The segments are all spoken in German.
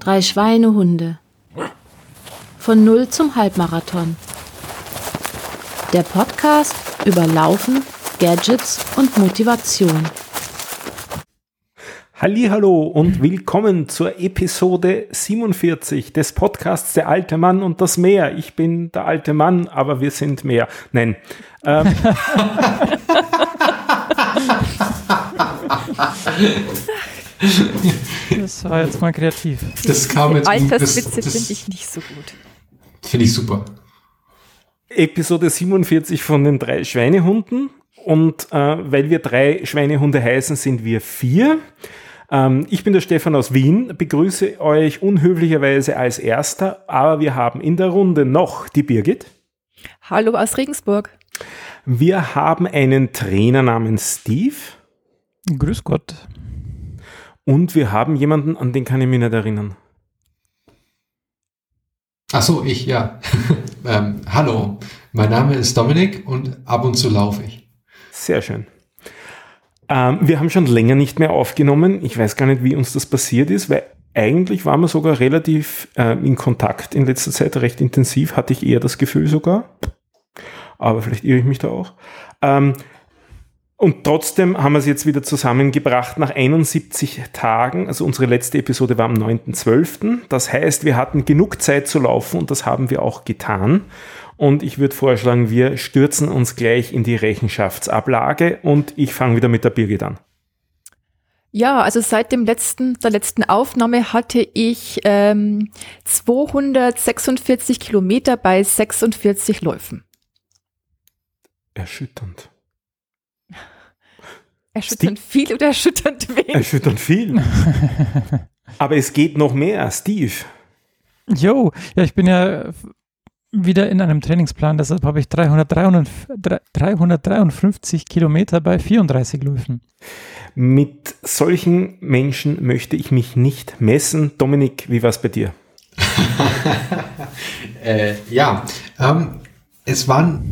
Drei Schweinehunde. Von Null zum Halbmarathon. Der Podcast über Laufen, Gadgets und Motivation. Hallo und willkommen zur Episode 47 des Podcasts Der alte Mann und das Meer. Ich bin der alte Mann, aber wir sind mehr. Nein. Ähm. Das war jetzt mal kreativ. Das kam jetzt. Alterswitze finde ich nicht so gut. Finde ich super. Episode 47 von den drei Schweinehunden. Und äh, weil wir drei Schweinehunde heißen, sind wir vier. Ähm, ich bin der Stefan aus Wien, begrüße euch unhöflicherweise als Erster, aber wir haben in der Runde noch die Birgit. Hallo aus Regensburg. Wir haben einen Trainer namens Steve. Grüß Gott. Und wir haben jemanden, an den kann ich mich nicht erinnern. Ach so, ich, ja. ähm, hallo, mein Name ist Dominik und ab und zu laufe ich. Sehr schön. Ähm, wir haben schon länger nicht mehr aufgenommen. Ich weiß gar nicht, wie uns das passiert ist, weil eigentlich waren wir sogar relativ äh, in Kontakt in letzter Zeit, recht intensiv, hatte ich eher das Gefühl sogar. Aber vielleicht irre ich mich da auch. Ähm, und trotzdem haben wir es jetzt wieder zusammengebracht nach 71 Tagen. Also unsere letzte Episode war am 9.12. Das heißt, wir hatten genug Zeit zu laufen und das haben wir auch getan. Und ich würde vorschlagen, wir stürzen uns gleich in die Rechenschaftsablage und ich fange wieder mit der Birgit an. Ja, also seit dem letzten, der letzten Aufnahme hatte ich ähm, 246 Kilometer bei 46 Läufen. Erschütternd. Erschütternd Steve? viel oder erschütternd wenig? Erschütternd viel. Aber es geht noch mehr, Steve. Jo, ja, ich bin ja wieder in einem Trainingsplan, deshalb habe ich 353 Kilometer bei 34 Läufen. Mit solchen Menschen möchte ich mich nicht messen. Dominik, wie war es bei dir? äh, ja, ähm, es waren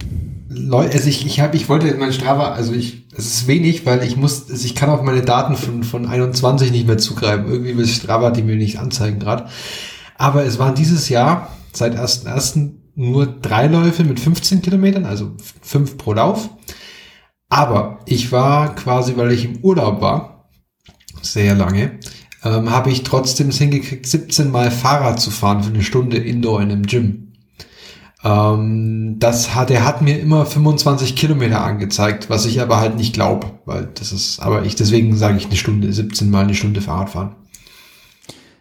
Leute, also ich, ich habe, ich wollte mein Strava, also ich, es ist wenig, weil ich muss, also ich kann auf meine Daten von, von 21 nicht mehr zugreifen. Irgendwie will Strava die mir nicht anzeigen gerade. Aber es waren dieses Jahr seit 1.1. nur drei Läufe mit 15 Kilometern, also fünf pro Lauf. Aber ich war quasi, weil ich im Urlaub war, sehr lange, ähm, habe ich trotzdem es hingekriegt, 17 Mal Fahrrad zu fahren für eine Stunde Indoor in einem Gym. Ähm, das hat, er hat mir immer 25 Kilometer angezeigt, was ich aber halt nicht glaube, weil das ist, aber ich, deswegen sage ich eine Stunde, 17 mal eine Stunde Fahrrad fahren.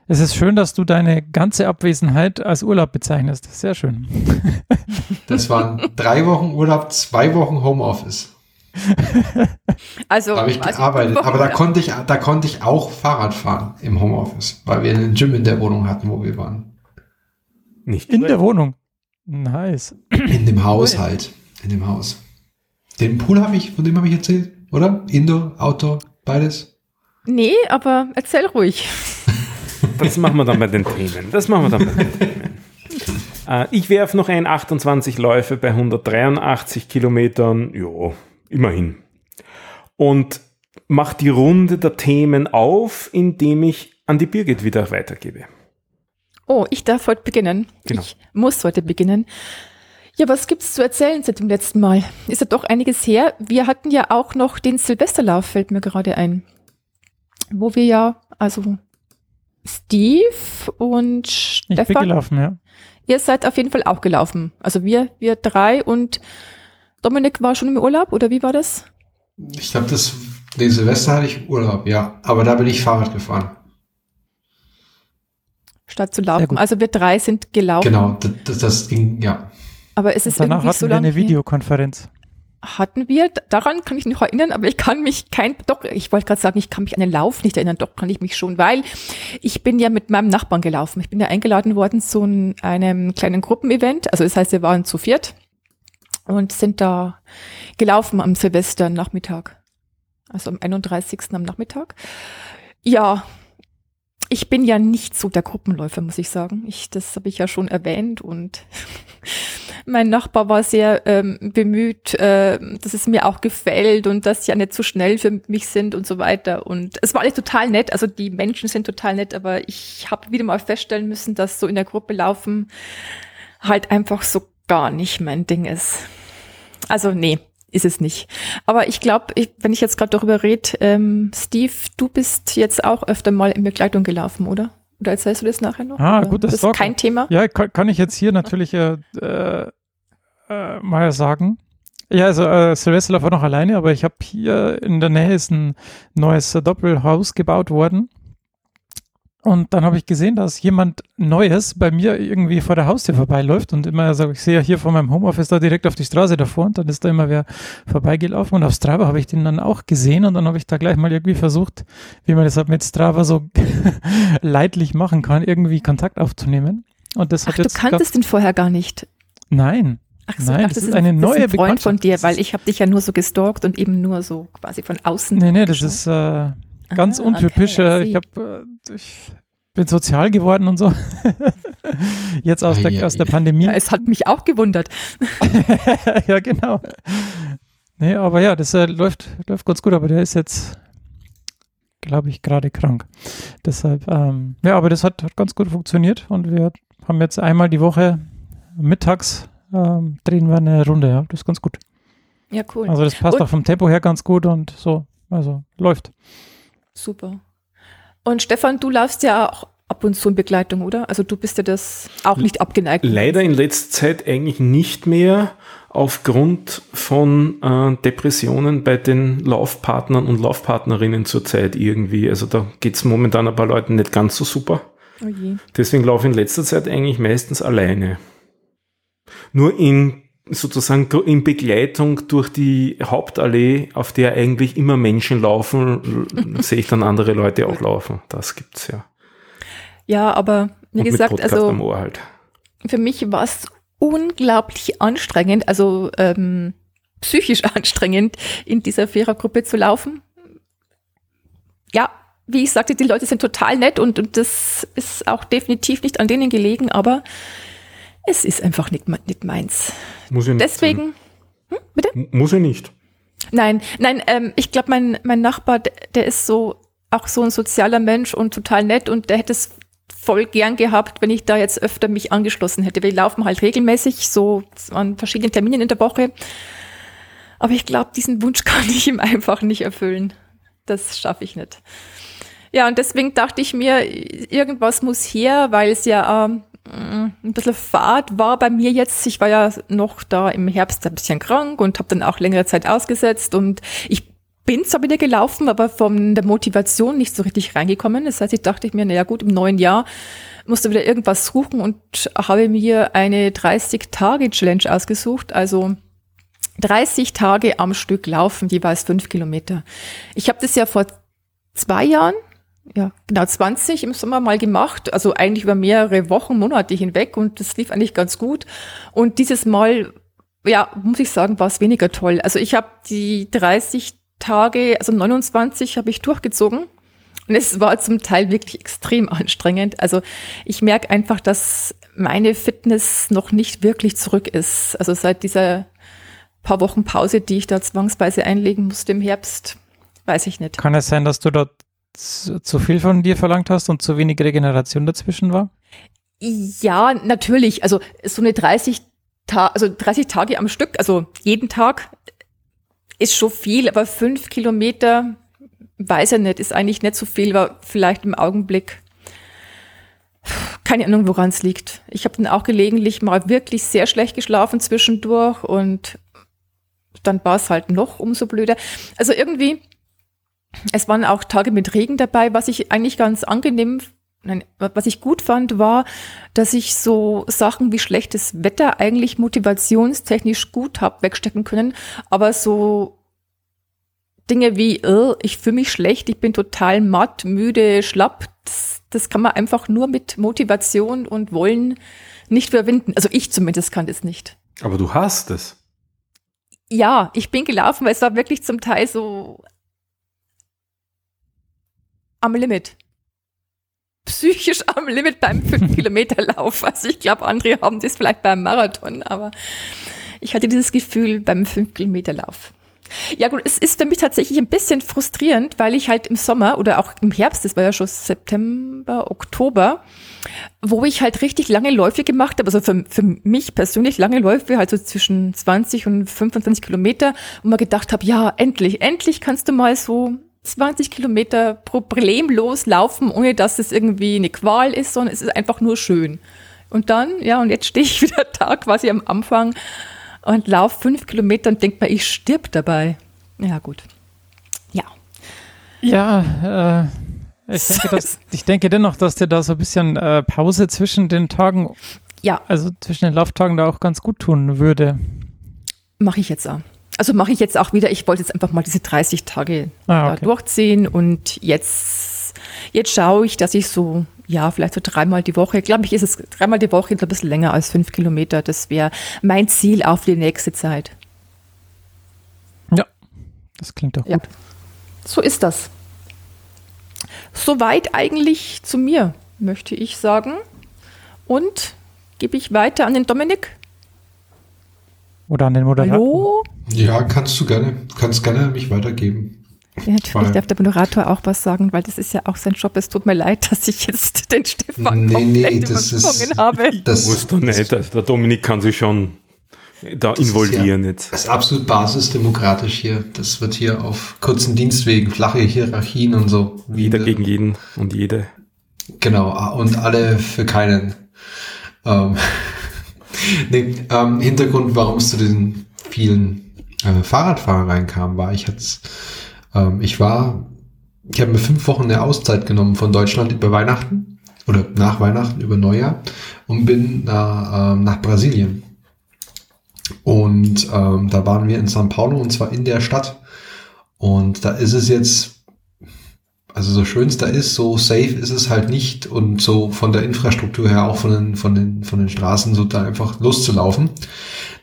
Es ist schön, dass du deine ganze Abwesenheit als Urlaub bezeichnest. Sehr schön. Das waren drei Wochen Urlaub, zwei Wochen Homeoffice. Also da habe ich gearbeitet, aber da konnte ich, da konnte ich auch Fahrrad fahren im Homeoffice, weil wir einen Gym in der Wohnung hatten, wo wir waren. Nicht in der Wohnung. Nice. In dem Haushalt. In dem Haus. Den Pool habe ich, von dem habe ich erzählt, oder? Indoor, Outdoor, beides? Nee, aber erzähl ruhig. Das machen wir dann bei den Themen. Das machen wir dann bei den Themen. Äh, ich werfe noch ein 28 Läufe bei 183 Kilometern. Jo, immerhin. Und mache die Runde der Themen auf, indem ich an die Birgit wieder weitergebe. Oh, ich darf heute beginnen. Genau. Ich muss heute beginnen. Ja, was gibt's zu erzählen seit dem letzten Mal? Ist ja doch einiges her. Wir hatten ja auch noch den Silvesterlauf, fällt mir gerade ein. Wo wir ja, also Steve und Stefan. Ich bin gelaufen, ja. Ihr seid auf jeden Fall auch gelaufen. Also wir, wir drei und Dominik war schon im Urlaub oder wie war das? Ich glaube, das, den Silvester hatte ich Urlaub, ja. Aber da bin ich Fahrrad gefahren statt zu laufen. Also wir drei sind gelaufen. Genau, das, das ging, ja. Aber es ist danach irgendwie hatten so wir eine Videokonferenz. Hatten wir, daran kann ich mich noch erinnern, aber ich kann mich kein, doch, ich wollte gerade sagen, ich kann mich an den Lauf nicht erinnern, doch kann ich mich schon, weil ich bin ja mit meinem Nachbarn gelaufen. Ich bin ja eingeladen worden zu einem kleinen Gruppenevent, also das heißt, wir waren zu viert und sind da gelaufen am Silvester Nachmittag, also am 31. am Nachmittag. Ja, ich bin ja nicht so der Gruppenläufer, muss ich sagen. Ich, das habe ich ja schon erwähnt und mein Nachbar war sehr ähm, bemüht, äh, dass es mir auch gefällt und dass sie ja nicht zu so schnell für mich sind und so weiter. Und es war alles total nett. Also die Menschen sind total nett, aber ich habe wieder mal feststellen müssen, dass so in der Gruppe laufen halt einfach so gar nicht mein Ding ist. Also nee, ist es nicht. Aber ich glaube, wenn ich jetzt gerade darüber rede, ähm, Steve, du bist jetzt auch öfter mal in Begleitung gelaufen, oder? Oder erzählst du das nachher noch? Ah, gut, das, ist kein Thema. Ja, kann, kann, ich jetzt hier natürlich äh, äh, äh, mal sagen. Ja, also äh, Silvester war noch alleine, aber ich habe hier in der Nähe ist ein neues Doppelhaus gebaut worden. Und dann habe ich gesehen, dass jemand Neues bei mir irgendwie vor der Haustür vorbeiläuft und immer, also ich sehe ja hier vor meinem Homeoffice da direkt auf die Straße davor und dann ist da immer wer vorbeigelaufen und auf Strava habe ich den dann auch gesehen und dann habe ich da gleich mal irgendwie versucht, wie man das halt mit Strava so leidlich machen kann, irgendwie Kontakt aufzunehmen. Und das hat Ach, jetzt du kanntest den vorher gar nicht? Nein. Ach so, Nein, ach, das, das ist eine das neue ist ein Freund von dir, weil ich habe dich ja nur so gestalkt und eben nur so quasi von außen. Nee, nee, das ist äh, ganz Ah, untypisch. okay, ich habe äh, ich bin sozial geworden und so. Jetzt aus, der, aus der. Pandemie. Ja, es hat mich auch gewundert. ja, genau. Nee, aber ja, das äh, läuft, läuft ganz gut, aber der ist jetzt, glaube ich, gerade krank. Deshalb, ähm, ja, aber das hat, hat ganz gut funktioniert und wir haben jetzt einmal die Woche mittags ähm, drehen wir eine Runde, ja, das ist ganz gut. Ja, cool. Also das passt Und- auch vom Tempo her ganz gut und so, also läuft. Super. Und Stefan, du laufst ja auch ab und zu in Begleitung, oder? Also du bist ja das auch nicht abgeneigt. Leider in letzter Zeit eigentlich nicht mehr aufgrund von äh, Depressionen bei den Laufpartnern und Laufpartnerinnen zurzeit irgendwie. Also da geht's momentan ein paar Leuten nicht ganz so super. Oh. Deswegen laufe ich in letzter Zeit eigentlich meistens alleine. Nur in sozusagen in Begleitung durch die Hauptallee, auf der eigentlich immer Menschen laufen, sehe ich dann andere Leute auch laufen. Das gibt's ja. Ja, aber wie Und gesagt, also halt. für mich war es unglaublich anstrengend, also ähm, psychisch anstrengend, in dieser Vierergruppe zu laufen. Ja, wie ich sagte, die Leute sind total nett und, und das ist auch definitiv nicht an denen gelegen, aber es ist einfach nicht, nicht meins. Muss ich nicht Deswegen, sein. M- Muss ich nicht. nein, nein, ähm, ich glaube, mein, mein Nachbar, der, der ist so auch so ein sozialer Mensch und total nett und der hätte es voll gern gehabt, wenn ich da jetzt öfter mich angeschlossen hätte. Wir laufen halt regelmäßig, so an verschiedenen Terminen in der Woche. Aber ich glaube, diesen Wunsch kann ich ihm einfach nicht erfüllen. Das schaffe ich nicht. Ja, und deswegen dachte ich mir, irgendwas muss her, weil es ja ähm, ein bisschen Fahrt war bei mir jetzt. Ich war ja noch da im Herbst ein bisschen krank und habe dann auch längere Zeit ausgesetzt und ich bin zwar wieder gelaufen, aber von der Motivation nicht so richtig reingekommen. Das heißt, ich dachte mir, naja gut, im neuen Jahr musst du wieder irgendwas suchen und habe mir eine 30-Tage-Challenge ausgesucht. Also 30 Tage am Stück laufen, jeweils fünf Kilometer. Ich habe das ja vor zwei Jahren, ja, genau 20 im Sommer mal gemacht, also eigentlich über mehrere Wochen, Monate hinweg und das lief eigentlich ganz gut. Und dieses Mal, ja, muss ich sagen, war es weniger toll. Also ich habe die 30 Tage, also 29 habe ich durchgezogen. Und es war zum Teil wirklich extrem anstrengend. Also ich merke einfach, dass meine Fitness noch nicht wirklich zurück ist. Also seit dieser paar Wochen Pause, die ich da zwangsweise einlegen musste im Herbst, weiß ich nicht. Kann es sein, dass du dort zu, zu viel von dir verlangt hast und zu wenig Regeneration dazwischen war? Ja, natürlich. Also so eine 30 Tage, also 30 Tage am Stück, also jeden Tag ist schon viel, aber fünf Kilometer, weiß ich nicht, ist eigentlich nicht so viel, war vielleicht im Augenblick. Keine Ahnung, woran es liegt. Ich habe dann auch gelegentlich mal wirklich sehr schlecht geschlafen zwischendurch und dann war es halt noch umso blöder. Also irgendwie, es waren auch Tage mit Regen dabei, was ich eigentlich ganz angenehm Nein, was ich gut fand, war, dass ich so Sachen wie schlechtes Wetter eigentlich motivationstechnisch gut hab wegstecken können, aber so Dinge wie, äh, ich fühle mich schlecht, ich bin total matt, müde, schlapp, das, das kann man einfach nur mit Motivation und Wollen nicht überwinden. Also ich zumindest kann das nicht. Aber du hast es. Ja, ich bin gelaufen, weil es war wirklich zum Teil so am Limit. psychisch am Limit beim 5-Kilometer-Lauf. Also ich glaube, andere haben das vielleicht beim Marathon, aber ich hatte dieses Gefühl beim 5-Kilometer-Lauf. Ja gut, es ist für mich tatsächlich ein bisschen frustrierend, weil ich halt im Sommer oder auch im Herbst, das war ja schon September, Oktober, wo ich halt richtig lange Läufe gemacht habe, also für, für mich persönlich lange Läufe, halt so zwischen 20 und 25 Kilometer, und mir gedacht habe, ja, endlich, endlich kannst du mal so 20 Kilometer problemlos laufen, ohne dass es irgendwie eine Qual ist, sondern es ist einfach nur schön. Und dann, ja, und jetzt stehe ich wieder da quasi am Anfang und laufe fünf Kilometer und denke mir, ich stirb dabei. Ja, gut. Ja. Ja, äh, ich, denke, dass, ich denke dennoch, dass dir da so ein bisschen äh, Pause zwischen den Tagen, ja. also zwischen den Lauftagen da auch ganz gut tun würde. Mache ich jetzt auch. Also mache ich jetzt auch wieder. Ich wollte jetzt einfach mal diese 30 Tage Ah, okay. da durchziehen und jetzt, jetzt schaue ich, dass ich so, ja, vielleicht so dreimal die Woche, glaube ich, ist es dreimal die Woche ein bisschen länger als fünf Kilometer. Das wäre mein Ziel auf die nächste Zeit. Ja, das klingt doch Ja. gut. So ist das. Soweit eigentlich zu mir, möchte ich sagen. Und gebe ich weiter an den Dominik. Oder an den Moderator. Hallo? Ja, kannst du gerne. Kannst gerne an mich weitergeben. Ja, natürlich Weil- darf der Moderator auch was sagen, weil das ist ja auch sein Job. Es tut mir leid, dass ich jetzt den Stefan Nee, nee, das ist- habe. Das, Musst du nicht. Also der Dominik kann sich schon da involvieren ja- jetzt. Das ist absolut basisdemokratisch hier. Das wird hier auf kurzen Dienstwegen, flache Hierarchien und so. Jeder Wie- gegen jeden und jede. Genau, und alle für keinen. Ähm, nee, ähm, Hintergrund, warum es zu diesen vielen äh, Fahrradfahrern reinkam, war, ich hat's, ähm, ich war, ich habe mir fünf Wochen eine Auszeit genommen von Deutschland über Weihnachten oder nach Weihnachten über Neujahr und bin nach, ähm, nach Brasilien. Und ähm, da waren wir in São Paulo und zwar in der Stadt. Und da ist es jetzt also so schön es da ist, so safe ist es halt nicht und so von der Infrastruktur her auch von den, von den, von den Straßen so da einfach loszulaufen.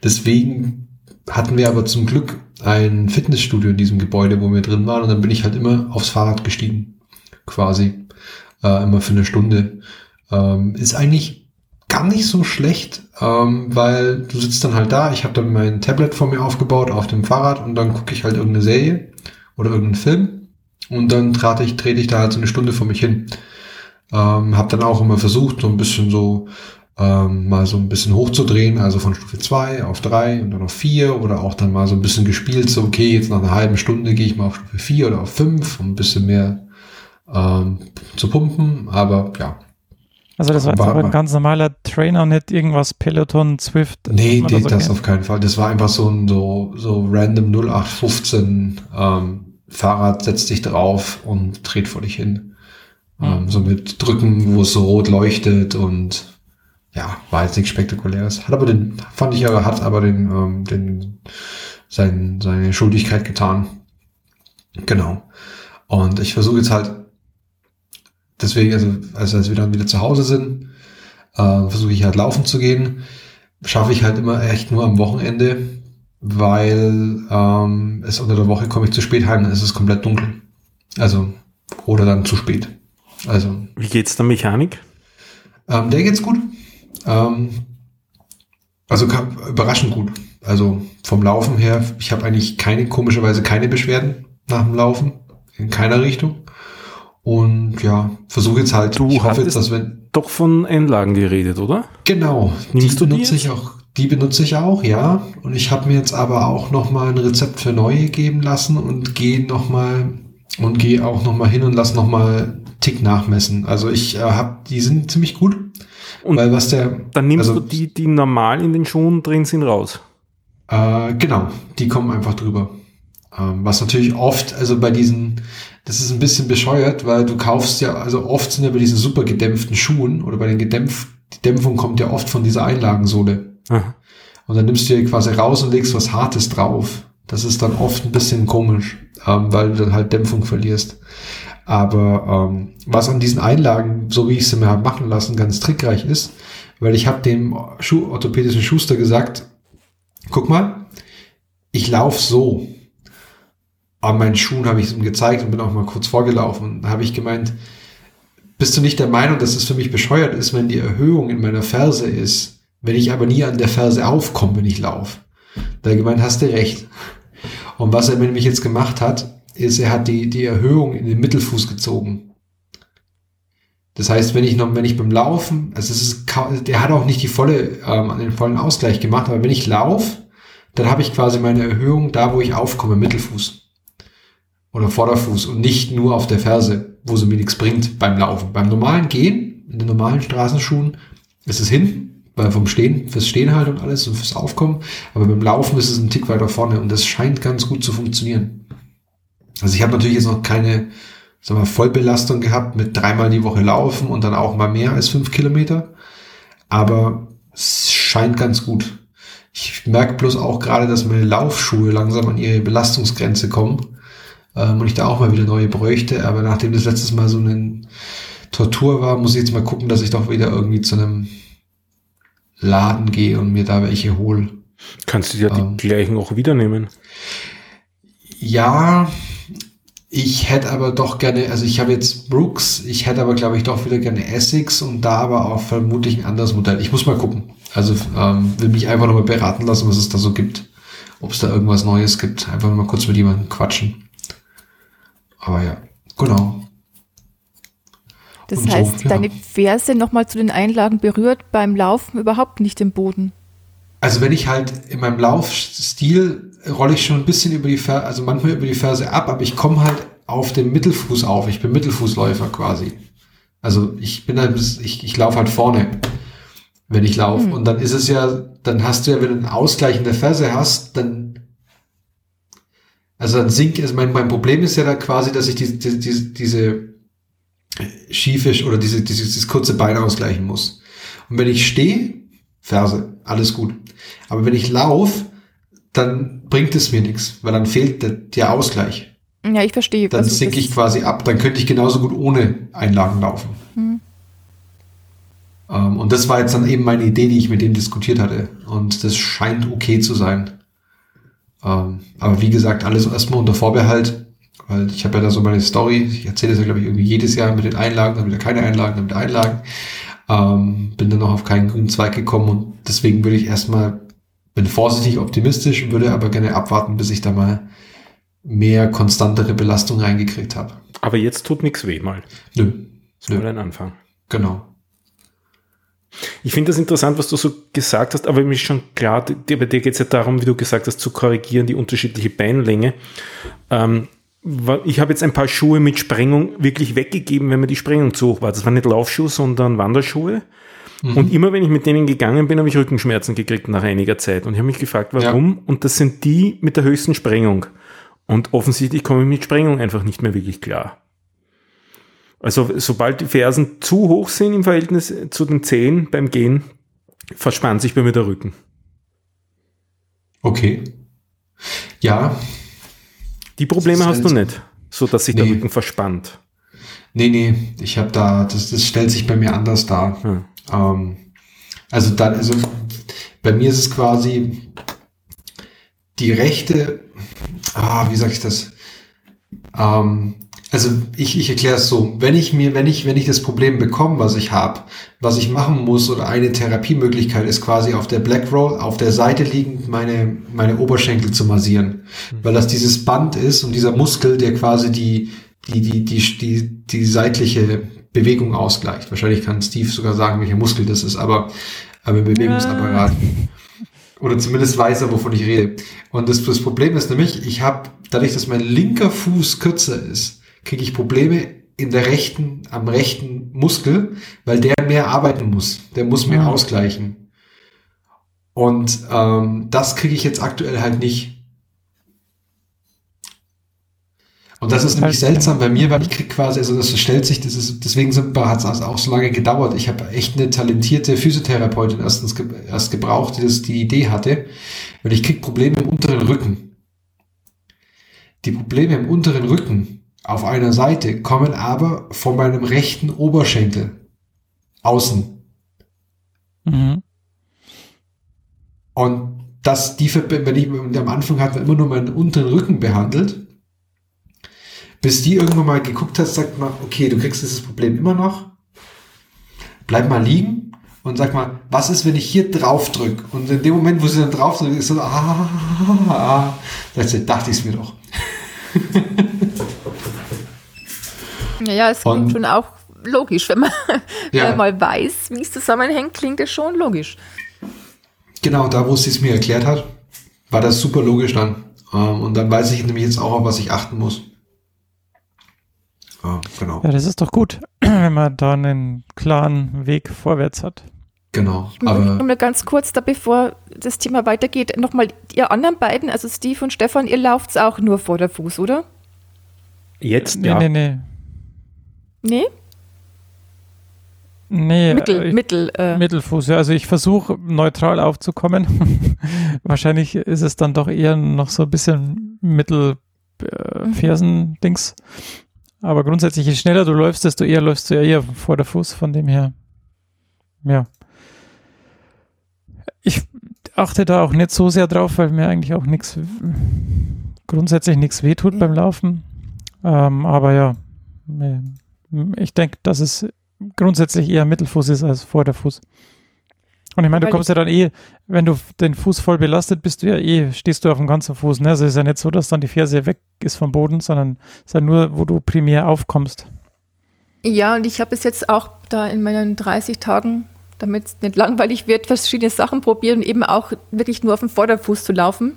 Deswegen hatten wir aber zum Glück ein Fitnessstudio in diesem Gebäude, wo wir drin waren und dann bin ich halt immer aufs Fahrrad gestiegen, quasi, äh, immer für eine Stunde. Ähm, ist eigentlich gar nicht so schlecht, ähm, weil du sitzt dann halt da, ich habe dann mein Tablet vor mir aufgebaut auf dem Fahrrad und dann gucke ich halt irgendeine Serie oder irgendeinen Film und dann trate ich, trete ich da halt so eine Stunde vor mich hin. Ähm, habe dann auch immer versucht, so ein bisschen so ähm, mal so ein bisschen hochzudrehen, also von Stufe 2 auf 3 und dann auf 4 oder auch dann mal so ein bisschen gespielt, so okay, jetzt nach einer halben Stunde gehe ich mal auf Stufe 4 oder auf 5, um ein bisschen mehr ähm, zu pumpen, aber ja. Also das war jetzt War- aber ein ganz normaler Trainer, nicht irgendwas Peloton, Zwift. Nee, nee so, das auf keinen Fall. Das war einfach so ein so, so random 0815 ähm, Fahrrad, setzt dich drauf und dreht vor dich hin. Ähm, so mit Drücken, wo es so rot leuchtet und ja, war jetzt nichts Spektakuläres. Hat aber den, fand ich aber, hat aber den, ähm, den, sein, seine Schuldigkeit getan. Genau. Und ich versuche jetzt halt, deswegen, also, also als wir dann wieder zu Hause sind, äh, versuche ich halt laufen zu gehen. Schaffe ich halt immer echt nur am Wochenende, weil ähm, es unter der Woche komme ich zu spät heim, dann ist es komplett dunkel. Also, oder dann zu spät. Also, Wie geht's der Mechanik? ähm, der geht's gut. Ähm, also überraschend gut. Also vom Laufen her, ich habe eigentlich keine, komischerweise keine Beschwerden nach dem Laufen. In keiner Richtung. Und ja, versuche jetzt halt, Du ich hoffe jetzt, dass wenn, Doch von Einlagen geredet, oder? Genau, Nimmst die du die benutze ich jetzt? auch. Die benutze ich auch, ja. Und ich habe mir jetzt aber auch noch mal ein Rezept für neue geben lassen und gehe noch mal und gehe auch noch mal hin und lass noch mal Tick nachmessen. Also ich äh, habe, die sind ziemlich gut, Und weil was der, Dann nimmst also, du die, die normal in den Schuhen drin sind, raus. Äh, genau, die kommen einfach drüber. Ähm, was natürlich oft, also bei diesen, das ist ein bisschen bescheuert, weil du kaufst ja, also oft sind ja bei diesen super gedämpften Schuhen oder bei den gedämpft, die Dämpfung kommt ja oft von dieser Einlagensohle. Aha. Und dann nimmst du dir quasi raus und legst was Hartes drauf. Das ist dann oft ein bisschen komisch, ähm, weil du dann halt Dämpfung verlierst. Aber ähm, was an diesen Einlagen, so wie ich sie mir habe machen lassen, ganz trickreich ist, weil ich habe dem Schuh, orthopädischen Schuster gesagt, guck mal, ich laufe so. An meinen Schuhen habe ich es ihm gezeigt und bin auch mal kurz vorgelaufen und da habe ich gemeint, bist du nicht der Meinung, dass es für mich bescheuert ist, wenn die Erhöhung in meiner Ferse ist, wenn ich aber nie an der Ferse aufkomme, wenn ich laufe? Da gemeint, hast du recht. Und was er nämlich jetzt gemacht hat, ist, er hat die, die Erhöhung in den Mittelfuß gezogen. Das heißt, wenn ich noch, wenn ich beim Laufen, also es ist, der hat auch nicht die volle, ähm, den vollen Ausgleich gemacht, aber wenn ich laufe, dann habe ich quasi meine Erhöhung da, wo ich aufkomme, Mittelfuß oder Vorderfuß und nicht nur auf der Ferse, wo sie mir nichts bringt beim Laufen. Beim normalen Gehen, in den normalen Straßenschuhen, ist es hinten, weil vom Stehen, fürs Stehen halt und alles und fürs Aufkommen, aber beim Laufen ist es ein Tick weiter vorne und das scheint ganz gut zu funktionieren. Also ich habe natürlich jetzt noch keine sagen wir, Vollbelastung gehabt mit dreimal die Woche laufen und dann auch mal mehr als fünf Kilometer. Aber es scheint ganz gut. Ich merke bloß auch gerade, dass meine Laufschuhe langsam an ihre Belastungsgrenze kommen ähm, und ich da auch mal wieder neue bräuchte. Aber nachdem das letztes Mal so eine Tortur war, muss ich jetzt mal gucken, dass ich doch wieder irgendwie zu einem Laden gehe und mir da welche hole. Kannst du dir ähm, die gleichen auch wieder nehmen? Ja, ich hätte aber doch gerne, also ich habe jetzt Brooks, ich hätte aber glaube ich doch wieder gerne Essex und da aber auch vermutlich ein anderes Modell. Ich muss mal gucken. Also ähm, will mich einfach nochmal beraten lassen, was es da so gibt. Ob es da irgendwas Neues gibt. Einfach mal kurz mit jemandem quatschen. Aber ja, genau. Das und heißt, so, ja. deine Ferse nochmal zu den Einlagen berührt beim Laufen überhaupt nicht im Boden. Also wenn ich halt in meinem Laufstil rolle ich schon ein bisschen über die Ferse, also manchmal über die Ferse ab, aber ich komme halt auf den Mittelfuß auf. Ich bin Mittelfußläufer quasi. Also ich bin halt, ich, ich laufe halt vorne, wenn ich laufe. Mhm. Und dann ist es ja, dann hast du ja, wenn du einen Ausgleich in der Ferse hast, dann, also dann sinkt, also mein, mein Problem ist ja da quasi, dass ich diese, diese, diese schiefe oder diese, dieses, dieses kurze Bein ausgleichen muss. Und wenn ich stehe, Ferse, alles gut. Aber wenn ich laufe, dann bringt es mir nichts, weil dann fehlt der, der Ausgleich. Ja, ich verstehe. Dann sinke ich quasi ab. Dann könnte ich genauso gut ohne Einlagen laufen. Hm. Ähm, und das war jetzt dann eben meine Idee, die ich mit dem diskutiert hatte. Und das scheint okay zu sein. Ähm, aber wie gesagt, alles erstmal unter Vorbehalt, weil ich habe ja da so meine Story. Ich erzähle das ja, glaube ich, irgendwie jedes Jahr mit den Einlagen, dann wieder keine Einlagen, dann wieder Einlagen. Ähm, bin dann noch auf keinen grünen Zweig gekommen und deswegen würde ich erstmal bin vorsichtig optimistisch, würde aber gerne abwarten, bis ich da mal mehr konstantere Belastung reingekriegt habe. Aber jetzt tut nichts weh mal. Nö. Das mal ein Anfang. Genau. Ich finde das interessant, was du so gesagt hast, aber mir ist schon klar, bei dir geht es ja darum, wie du gesagt hast, zu korrigieren die unterschiedliche Beinlänge. Ähm, ich habe jetzt ein paar Schuhe mit Sprengung wirklich weggegeben, wenn mir die Sprengung zu hoch war. Das waren nicht Laufschuhe, sondern Wanderschuhe. Mhm. Und immer wenn ich mit denen gegangen bin, habe ich Rückenschmerzen gekriegt nach einiger Zeit. Und ich habe mich gefragt, warum? Ja. Und das sind die mit der höchsten Sprengung. Und offensichtlich komme ich mit Sprengung einfach nicht mehr wirklich klar. Also sobald die Fersen zu hoch sind im Verhältnis zu den Zehen beim Gehen, verspannt sich bei mir der Rücken. Okay. Ja. Die Probleme hast du nicht, so dass sich nee. der Rücken verspannt. Nee, nee, ich habe da, das, das stellt sich bei mir anders dar. Hm. Ähm, also dann, also bei mir ist es quasi die rechte, ah, wie sag ich das? Ähm, also ich, ich erkläre es so, wenn ich mir, wenn ich, wenn ich das Problem bekomme, was ich habe, was ich machen muss oder eine Therapiemöglichkeit ist quasi auf der Black Roll, auf der Seite liegend meine, meine Oberschenkel zu massieren. Mhm. Weil das dieses Band ist und dieser Muskel, der quasi die, die, die, die, die, die seitliche Bewegung ausgleicht. Wahrscheinlich kann Steve sogar sagen, welcher Muskel das ist, aber, aber im Bewegungsapparat. Ja. Oder zumindest weiß er, wovon ich rede. Und das, das Problem ist nämlich, ich habe, dadurch, dass mein linker Fuß kürzer ist, kriege ich Probleme in der rechten, am rechten Muskel, weil der mehr arbeiten muss. Der muss mehr ja. ausgleichen. Und ähm, das kriege ich jetzt aktuell halt nicht. Und das ist nämlich seltsam bei mir, weil ich krieg quasi, also das stellt sich, das ist, deswegen hat es auch so lange gedauert. Ich habe echt eine talentierte Physiotherapeutin erstens ge erst gebraucht, die das die Idee hatte, weil ich krieg Probleme im unteren Rücken. Die Probleme im unteren Rücken auf einer Seite kommen aber von meinem rechten Oberschenkel außen. Mhm. Und das, die, wenn ich am Anfang hat man immer nur meinen unteren Rücken behandelt Bis die irgendwann mal geguckt hat, sagt man, okay, du kriegst dieses Problem immer noch. Bleib mal liegen und sag mal, was ist, wenn ich hier drauf drücke? Und in dem Moment, wo sie dann drauf drückt, ist so, ah, ah, ah, sie, dachte ich es mir doch. Naja, es Und- klingt schon auch logisch. Wenn man, Ja. wenn man mal weiß, wie es zusammenhängt, klingt es schon logisch. Genau, da wo sie es mir erklärt hat, war das super logisch dann. Ähm, und dann weiß ich nämlich jetzt auch, auf was ich achten muss. Ähm, genau, Ja, das ist doch gut, wenn man da einen klaren Weg vorwärts hat. genau. Ich möchte Aber noch mal ganz kurz, da bevor das Thema weitergeht, nochmal, ihr anderen beiden, also Steve und Stefan, ihr lauft auch nur vor der Fuß, oder? Jetzt, Nee, ja. nee, nee. Nee? Nee, Mittel, äh, ich- Mittel. Äh, Mittelfuß, ja. Also ich versuche neutral aufzukommen. Wahrscheinlich ist es dann doch eher noch so ein bisschen Mittel äh, Mhm. Aber grundsätzlich, je schneller du läufst, desto eher läufst du ja eher vor der Fuß, von dem her. Ja. Ich achte da auch nicht so sehr drauf, weil mir eigentlich auch nichts grundsätzlich nichts wehtut Ja. beim Laufen. Ähm, aber ja, ich denke, dass es grundsätzlich eher Mittelfuß ist als Vorderfuß. Und ich meine, du kommst ja dann eh, wenn du den Fuß voll belastet bist, du ja eh, stehst du auf dem ganzen Fuß. Ne? Also es ist ja nicht so, dass dann die Ferse weg ist vom Boden, sondern es ist ja nur, wo du primär aufkommst. ja, und ich habe es jetzt auch da in meinen 30 Tagen, damit es nicht langweilig wird, verschiedene Sachen probiert und eben auch wirklich nur auf dem Vorderfuß zu laufen.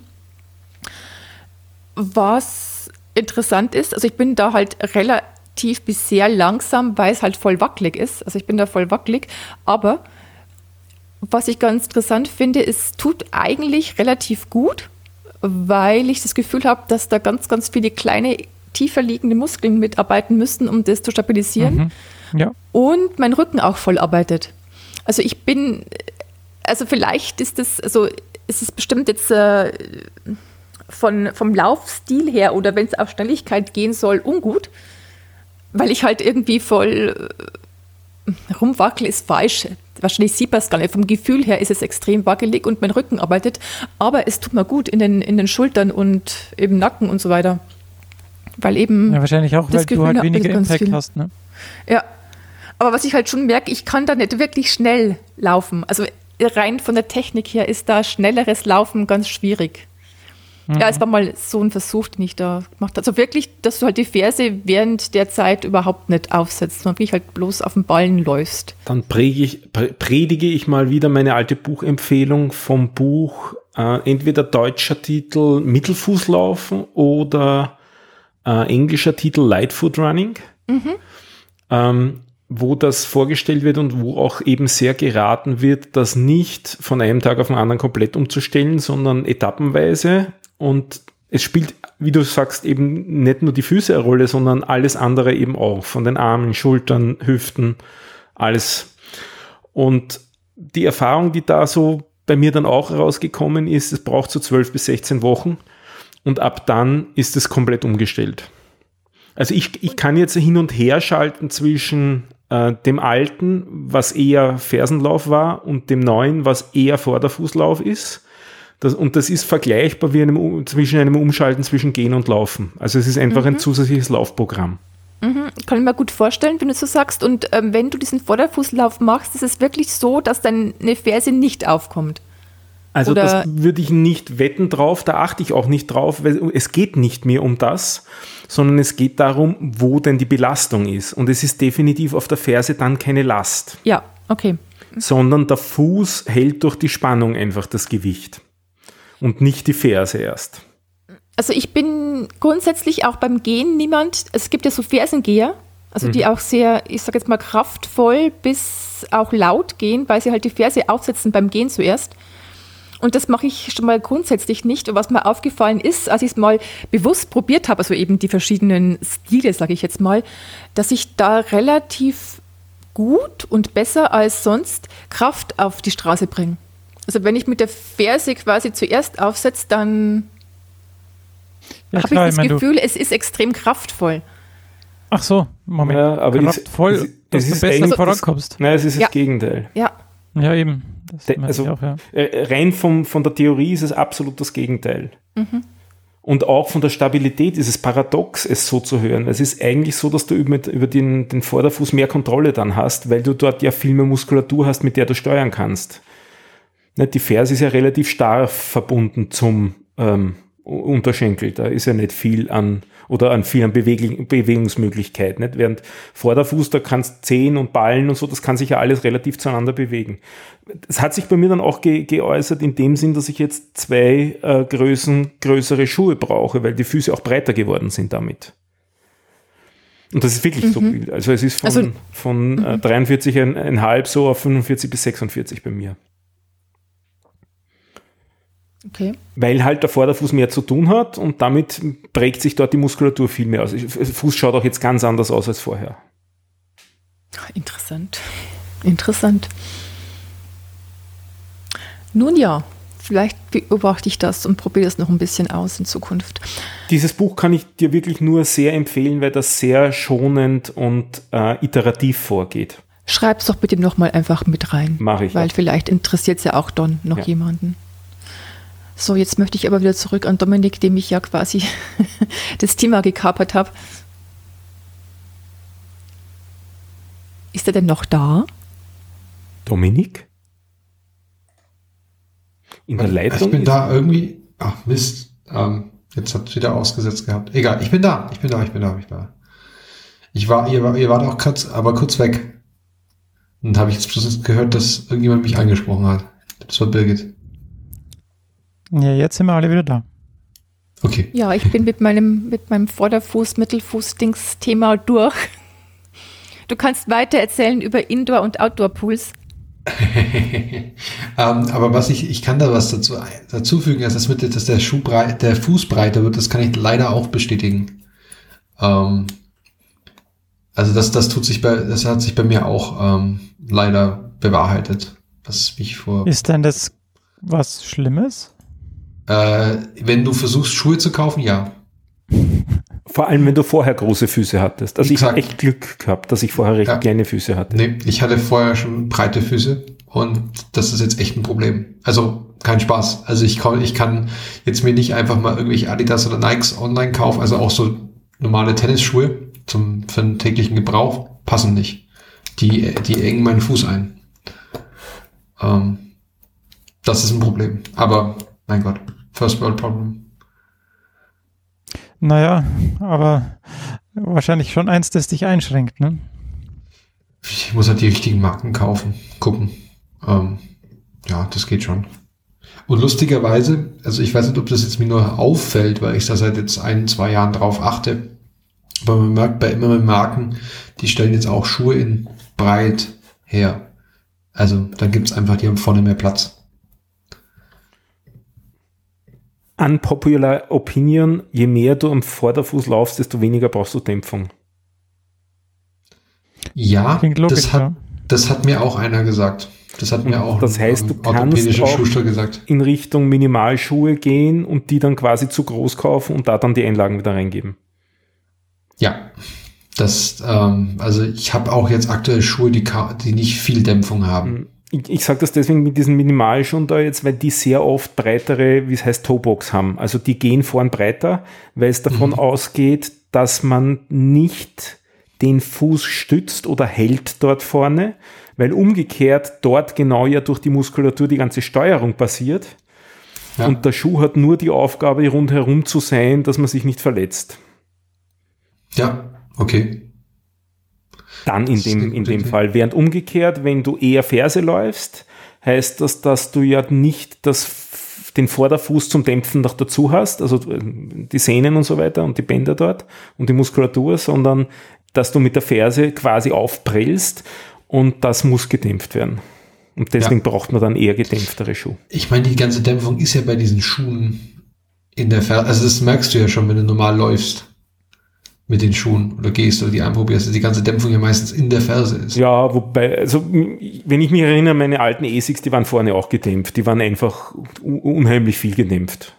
Was interessant ist, also ich bin da halt relativ bis sehr langsam, weil es halt voll wackelig ist. Also ich bin da voll wackelig, aber was ich ganz interessant finde, es tut eigentlich relativ gut, weil ich das Gefühl habe, dass da ganz, ganz viele kleine, tiefer liegende Muskeln mitarbeiten müssten, um das zu stabilisieren. Mhm. Ja. Und mein Rücken auch voll arbeitet. Also ich bin, also vielleicht ist das, also es ist bestimmt jetzt äh, von, vom Laufstil her oder wenn es auf Schnelligkeit gehen soll, ungut, weil ich halt irgendwie voll äh, rumwackel ist falsch. Wahrscheinlich sieht man es gar nicht. Vom Gefühl her ist es extrem wackelig und mein Rücken arbeitet, aber es tut mir gut in den, in den Schultern und im Nacken und so weiter. Weil eben ja, wahrscheinlich auch, Das weil du Gefühl halt hat man weniger Impact viel. hast. Ne? Ja, aber was ich halt schon merke, ich kann da nicht wirklich schnell laufen. Also rein von der Technik her ist da schnelleres Laufen ganz schwierig. Ja, es war mal so ein Versuch, den ich da gemacht habe. Also wirklich, dass du halt die Ferse während der Zeit überhaupt nicht aufsetzt, sondern wirklich halt bloß auf den Ballen läufst. Dann predige ich, pre- predige ich mal wieder meine alte Buchempfehlung vom Buch, äh, entweder deutscher Titel Mittelfußlaufen oder äh, englischer Titel Lightfoot Running, ähm, wo das vorgestellt wird und wo auch eben sehr geraten wird, das nicht von einem Tag auf den anderen komplett umzustellen, sondern etappenweise und es spielt, wie du sagst, eben nicht nur die Füße eine Rolle, sondern alles andere eben auch. Von den Armen, Schultern, Hüften, alles. Und die Erfahrung, die da so bei mir dann auch rausgekommen ist, es braucht so 12 bis 16 Wochen und ab dann ist es komplett umgestellt. Also ich, ich kann jetzt hin und her schalten zwischen äh, dem alten, was eher Fersenlauf war, und dem neuen, was eher Vorderfußlauf ist. Das, und das ist vergleichbar wie einem, zwischen einem Umschalten zwischen Gehen und Laufen. Also es ist einfach ein zusätzliches Laufprogramm. Kann ich mir gut vorstellen, wenn du so sagst. Und ähm, wenn du diesen Vorderfußlauf machst, ist es wirklich so, dass deine Ferse nicht aufkommt. Also Oder- das würde ich nicht wetten drauf, da achte ich auch nicht drauf, weil es geht nicht mehr um das, sondern es geht darum, wo denn die Belastung ist. Und es ist definitiv auf der Ferse dann keine Last, Ja, okay. sondern der Fuß hält durch die Spannung einfach das Gewicht und nicht die Ferse erst. Also ich bin grundsätzlich auch beim Gehen niemand, es gibt ja so Fersengeher, also die auch sehr, ich sage jetzt mal, kraftvoll bis auch laut gehen, weil sie halt die Ferse aufsetzen beim Gehen zuerst. Und das mache ich schon mal grundsätzlich nicht. Und was mir aufgefallen ist, als ich es mal bewusst probiert habe, also eben die verschiedenen Stile, sage ich jetzt mal, dass ich da relativ gut und besser als sonst Kraft auf die Straße bringe. Also wenn ich mit der Ferse quasi zuerst aufsetze, dann Ja, habe ich das ich meine, du, Gefühl, es ist extrem kraftvoll. ach so, Moment. Ja, aber es- Kraftvoll, es- dass es du ist besser eigentlich- vorankommst. Nein, es ist Ja. das Gegenteil. Ja, Ja, eben. Das De- also- auch, ja. Äh, rein vom, von der Theorie ist es absolut das Gegenteil. Und auch von der Stabilität ist es paradox, es so zu hören. Es ist eigentlich so, dass du über, über den, den Vorderfuß mehr Kontrolle dann hast, weil du dort ja viel mehr Muskulatur hast, mit der du steuern kannst. Die Ferse ist ja relativ starr verbunden zum ähm, Unterschenkel. Da ist ja nicht viel an oder an vielen Beweg Bewegungsmöglichkeiten. Nicht? Während Vorderfuß, da kannst Zehen und Ballen und so, das kann sich ja alles relativ zueinander bewegen. Es hat sich bei mir dann auch ge geäußert in dem Sinn, dass ich jetzt zwei äh, Größen größere Schuhe brauche, weil die Füße auch breiter geworden sind damit. Und das ist wirklich mhm. so viel. Also es ist von, also, von äh, 43,5 so auf 45 bis 46 bei mir. Okay. Weil halt der Vorderfuß mehr zu tun hat und damit prägt sich dort die Muskulatur viel mehr aus. Der Fuß schaut auch jetzt ganz anders aus als vorher. Interessant. Interessant. Nun ja, vielleicht beobachte ich das und probiere es noch ein bisschen aus in Zukunft. Dieses Buch kann ich dir wirklich nur sehr empfehlen, weil das sehr schonend und äh, iterativ vorgeht. Schreib es doch bitte nochmal einfach mit rein. Mache ich. Weil auch. vielleicht interessiert es ja auch Don noch ja. jemanden. So, jetzt möchte ich aber wieder zurück an Dominik, dem ich ja quasi das Thema gekapert habe. Ist er denn noch da? Dominik? In der Leitung? Ich bin da irgendwie. Ach, Mist. Ähm, jetzt hat es wieder ausgesetzt gehabt. Egal, ich bin da. Ich bin da, ich bin da, ich bin da. Ich war, ihr, war, ihr wart auch kurz, aber kurz weg. Und habe ich jetzt gehört, dass irgendjemand mich angesprochen hat. Das war Birgit. Ja, jetzt sind wir alle wieder da. Okay. Ja, ich bin mit meinem, mit meinem Vorderfuß, Mittelfuß-Dings-Thema durch. Du kannst weiter erzählen über Indoor- und Outdoor-Pools. ähm, aber was ich, ich kann da was dazu, dazu fügen, also das mit, dass der Schuh breit, der Fuß breiter wird, das kann ich leider auch bestätigen. Ähm, also das, das tut sich bei, das hat sich bei mir auch ähm, leider bewahrheitet, was mich vor. Ist denn das was Schlimmes? Äh, wenn du versuchst, Schuhe zu kaufen, ja. Vor allem, wenn du vorher große Füße hattest. Also ich habe echt Glück gehabt, dass ich vorher recht ja. kleine Füße hatte. Nee, ich hatte vorher schon breite Füße und das ist jetzt echt ein Problem. Also kein Spaß. Also ich kann, ich kann jetzt mir nicht einfach mal irgendwelche Adidas oder Nikes online kaufen, also auch so normale Tennisschuhe zum, für den täglichen Gebrauch passen nicht. Die, die engen meinen Fuß ein. Ähm, das ist ein Problem. Aber mein Gott. First World Problem. Naja, aber wahrscheinlich schon eins, das dich einschränkt, ne? Ich muss halt die richtigen Marken kaufen, gucken. Ähm, ja, das geht schon. Und lustigerweise, also ich weiß nicht, ob das jetzt mir nur auffällt, weil ich da seit jetzt ein, zwei Jahren drauf achte, aber man merkt bei immer mehr Marken, die stellen jetzt auch Schuhe in breit her. Also da gibt's einfach, die haben vorne mehr Platz. Unpopular Opinion, je mehr du am Vorderfuß laufst, desto weniger brauchst du Dämpfung. Ja, logisch, das, hat, ja. das hat mir auch einer gesagt. Das hat mir auch das heißt, du kannst auch gesagt. in Richtung Minimalschuhe gehen und die dann quasi zu groß kaufen und da dann die Einlagen wieder reingeben. Ja, das, ähm, also ich habe auch jetzt aktuell Schuhe, die, die nicht viel Dämpfung haben. Ich, ich sage das deswegen mit diesen Minimalschuhen da jetzt, weil die sehr oft breitere, wie es heißt, Toebox haben. Also die gehen vorn breiter, weil es davon mhm. ausgeht, dass man nicht den Fuß stützt oder hält dort vorne, weil umgekehrt dort genau ja durch die Muskulatur die ganze Steuerung passiert. Ja. Und der Schuh hat nur die Aufgabe, rundherum zu sein, dass man sich nicht verletzt. Ja, okay. Dann in dem, in dem Fall. Während umgekehrt, wenn du eher Ferse läufst, heißt das, dass du ja nicht das, den Vorderfuß zum Dämpfen noch dazu hast, also äh, die Sehnen und so weiter und die Bänder dort und die Muskulatur, sondern dass du mit der Ferse quasi aufprellst und das muss gedämpft werden. Und deswegen ja. braucht man dann eher gedämpftere Schuhe. Ich meine, die ganze Dämpfung ist ja bei diesen Schuhen in der Ferse, also das merkst du ja schon, wenn du normal läufst mit den Schuhen oder gehst oder die anprobierst, dass die ganze Dämpfung ja meistens in der Ferse ist. Ja, wobei, also wenn ich mich erinnere, meine alten ASICs, die waren vorne auch gedämpft, die waren einfach unheimlich viel gedämpft.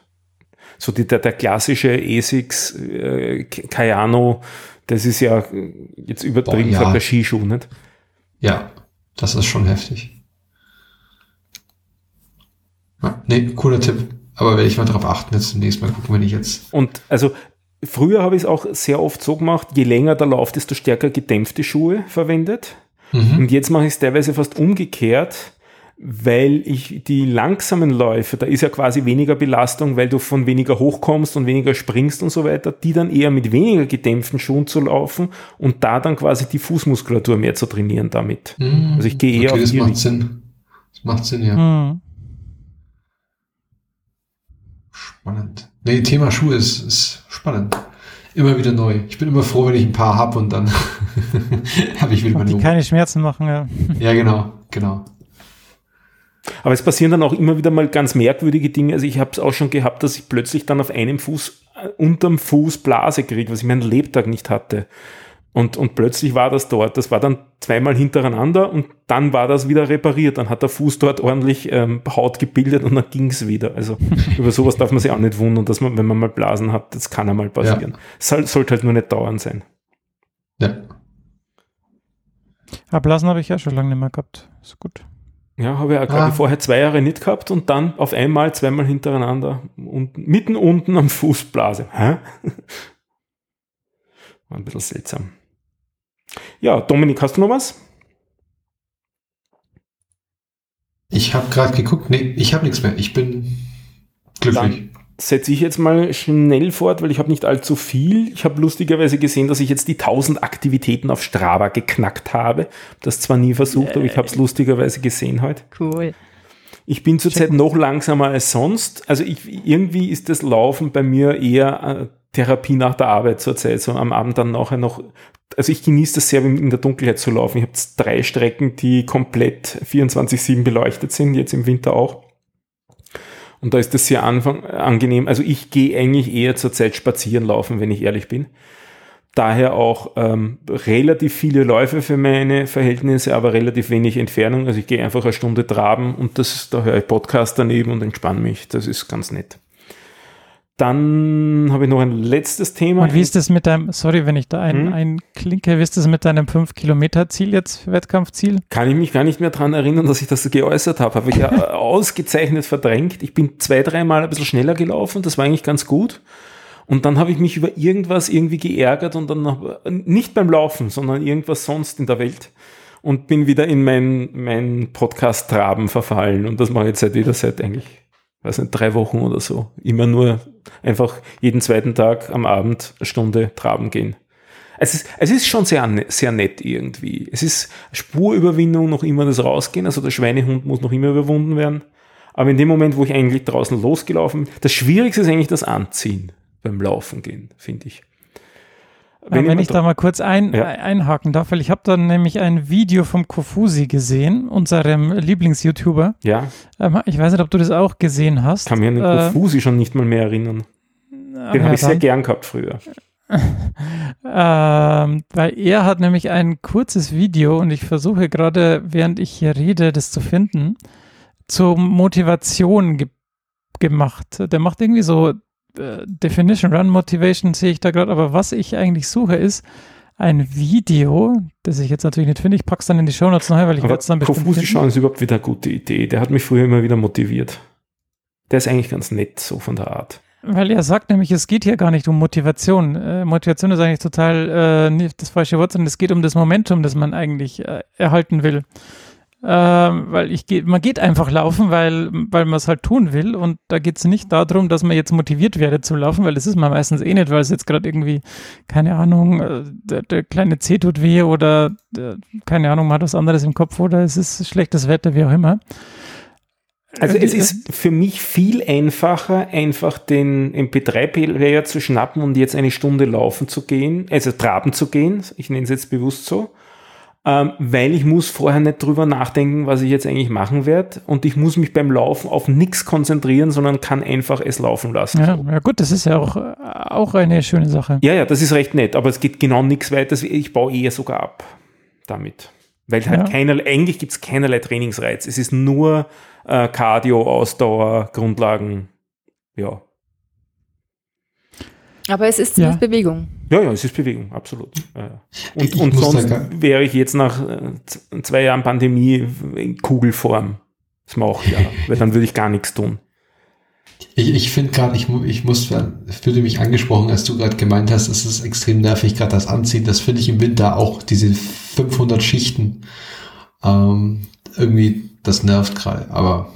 So die, der, der klassische ASICs äh, Kayano, das ist ja jetzt übertrieben Boah, ja. der Skischuh, nicht? Ja, das ist schon heftig. Ja, nee, cooler Tipp. Aber werde ich mal darauf achten, jetzt zunächst mal gucken, wenn ich jetzt. Und also früher habe ich es auch sehr oft so gemacht, je länger der Lauf, desto stärker gedämpfte Schuhe verwendet. Mhm. Und jetzt mache ich es teilweise fast umgekehrt, weil ich die langsamen Läufe, da ist ja quasi weniger Belastung, weil du von weniger hochkommst und weniger springst und so weiter, die dann eher mit weniger gedämpften Schuhen zu laufen und da dann quasi die Fußmuskulatur mehr zu trainieren damit. Mhm. Also ich gehe eher okay, auf das macht. Sinn. Das macht Sinn, ja. Hm. Spannend. Nee, Thema Schuhe ist, ist spannend. Immer wieder neu. Ich bin immer froh, wenn ich ein paar hab und dann habe ich wieder meine die keine Schmerzen machen, ja. Ja, genau, genau. Aber es passieren dann auch immer wieder mal ganz merkwürdige Dinge. Also ich habe es auch schon gehabt, dass ich plötzlich dann auf einem Fuß, äh, unterm Fuß Blase kriege, was ich meinen Lebtag nicht hatte. Und, und plötzlich war das dort. Das war dann zweimal hintereinander und dann war das wieder repariert. Dann hat der Fuß dort ordentlich ähm, Haut gebildet und dann ging es wieder. Also über sowas darf man sich auch nicht wundern, dass man, wenn man mal Blasen hat, das kann einmal passieren. Es soll, sollte halt nur nicht dauernd sein. Ja. Aber Blasen habe ich ja schon lange nicht mehr gehabt. Ist gut. Ja, habe ich auch gerade Ah. vorher zwei Jahre nicht gehabt und dann auf einmal zweimal hintereinander und mitten unten am Fuß Blase. Hä? War ein bisschen seltsam. Ja, Dominik, hast du noch was? Ich habe gerade geguckt. Nee, ich habe nichts mehr. Ich bin glücklich. Setze ich jetzt mal schnell fort, weil ich habe nicht allzu viel. Ich habe lustigerweise gesehen, dass ich jetzt die 1000 Aktivitäten auf Strava geknackt habe. Das zwar nie versucht, aber ich habe es lustigerweise gesehen heute. Cool. Ich bin zurzeit noch langsamer als sonst. Also ich, irgendwie ist das Laufen bei mir eher äh, Therapie nach der Arbeit zurzeit, so am Abend dann nachher noch. Also ich genieße das sehr, in der Dunkelheit zu laufen. Ich habe drei Strecken, die komplett 24-7 beleuchtet sind, jetzt im Winter auch. Und da ist das sehr angenehm. Also ich gehe eigentlich eher zurzeit spazieren laufen, wenn ich ehrlich bin. Daher auch ähm, relativ viele Läufe für meine Verhältnisse, aber relativ wenig Entfernung. Also ich gehe einfach eine Stunde traben und das, da höre ich Podcast daneben und entspanne mich. Das ist ganz nett. Dann habe ich noch ein letztes Thema. Und wie ist das mit deinem, sorry, wenn ich da ein, Hm? einklinke, wie ist das mit deinem 5-Kilometer-Ziel jetzt, Wettkampfziel? Kann ich mich gar nicht mehr dran erinnern, dass ich das geäußert habe. Habe ich ja ausgezeichnet verdrängt. Ich bin zwei, dreimal ein bisschen schneller gelaufen. Das war eigentlich ganz gut. Und dann habe ich mich über irgendwas irgendwie geärgert und dann noch, nicht beim Laufen, sondern irgendwas sonst in der Welt. Und bin wieder in mein, mein Podcast-Traben verfallen. Und das mache ich jetzt seit wieder seit eigentlich, weiß nicht, drei Wochen oder so. Immer nur einfach jeden zweiten Tag am Abend eine Stunde traben gehen. Es ist, es ist schon sehr, sehr nett irgendwie. Es ist Spurüberwindung noch immer das Rausgehen, also der Schweinehund muss noch immer überwunden werden. Aber in dem Moment, wo ich eigentlich draußen losgelaufen bin, das Schwierigste ist eigentlich das Anziehen beim Laufen gehen, finde ich. Wenn, wenn ich da mal kurz ein, Ja. einhaken darf, weil ich habe dann nämlich ein Video vom Kofusi gesehen, unserem Lieblings-YouTuber. ja, Ähm, ich weiß nicht, ob du das auch gesehen hast. kann mich an den Äh, Konfusi schon nicht mal mehr erinnern. Den ja, habe ich sehr gern gehabt früher. Ähm, weil er hat nämlich ein kurzes Video und ich versuche gerade, während ich hier rede, das zu finden, zur Motivation ge gemacht. Der macht irgendwie so äh, Definition Run Motivation, sehe ich da gerade, aber was ich eigentlich suche, ist ein Video, das ich jetzt natürlich nicht finde. Ich packe es dann in die Show Notes nachher, weil ich werde es dann bestimmt finden. schauen ist überhaupt wieder eine gute Idee. Der hat mich früher immer wieder motiviert. Der ist eigentlich ganz nett, so von der Art. Weil er sagt nämlich, es geht hier gar nicht um Motivation. Äh, Motivation ist eigentlich total äh, nicht das falsche Wort, sondern es geht um das Momentum, das man eigentlich äh, erhalten will. Ähm, weil ich geh, man geht einfach laufen, weil, weil man es halt tun will und da geht es nicht darum, dass man jetzt motiviert werde zu laufen, weil das ist man meistens eh nicht, weil es jetzt gerade irgendwie, keine Ahnung, äh, der, der kleine Zeh tut weh oder äh, keine Ahnung, man hat was anderes im Kopf oder es ist schlechtes Wetter, wie auch immer. Also es ist für mich viel einfacher, einfach den MP3-Player zu schnappen und jetzt eine Stunde laufen zu gehen, also traben zu gehen, ich nenne es jetzt bewusst so, ähm, weil ich muss vorher nicht drüber nachdenken, was ich jetzt eigentlich machen werde und ich muss mich beim Laufen auf nichts konzentrieren, sondern kann einfach es laufen lassen. Ja, ja gut, das ist ja auch, auch eine schöne Sache. Ja, ja, das ist recht nett, aber es geht genau nichts weiter. Ich baue eher sogar ab damit. Weil halt Ja. keinerlei, eigentlich gibt es keinerlei Trainingsreiz. Es ist nur äh, Cardio, Ausdauer, Grundlagen. Ja. Aber es ist Ja. Bewegung. Ja, ja, es ist Bewegung, absolut. Und, und sonst wäre ich jetzt nach äh, zwei Jahren Pandemie in Kugelform. Das mache ich ja, weil dann würde ich gar nichts tun. Ich, ich finde gerade, ich, ich muss, fühlte mich angesprochen, als du gerade gemeint hast, es ist extrem nervig, gerade das Anziehen. Das finde ich im Winter auch, diese 500 Schichten. Ähm, irgendwie, das nervt gerade. Aber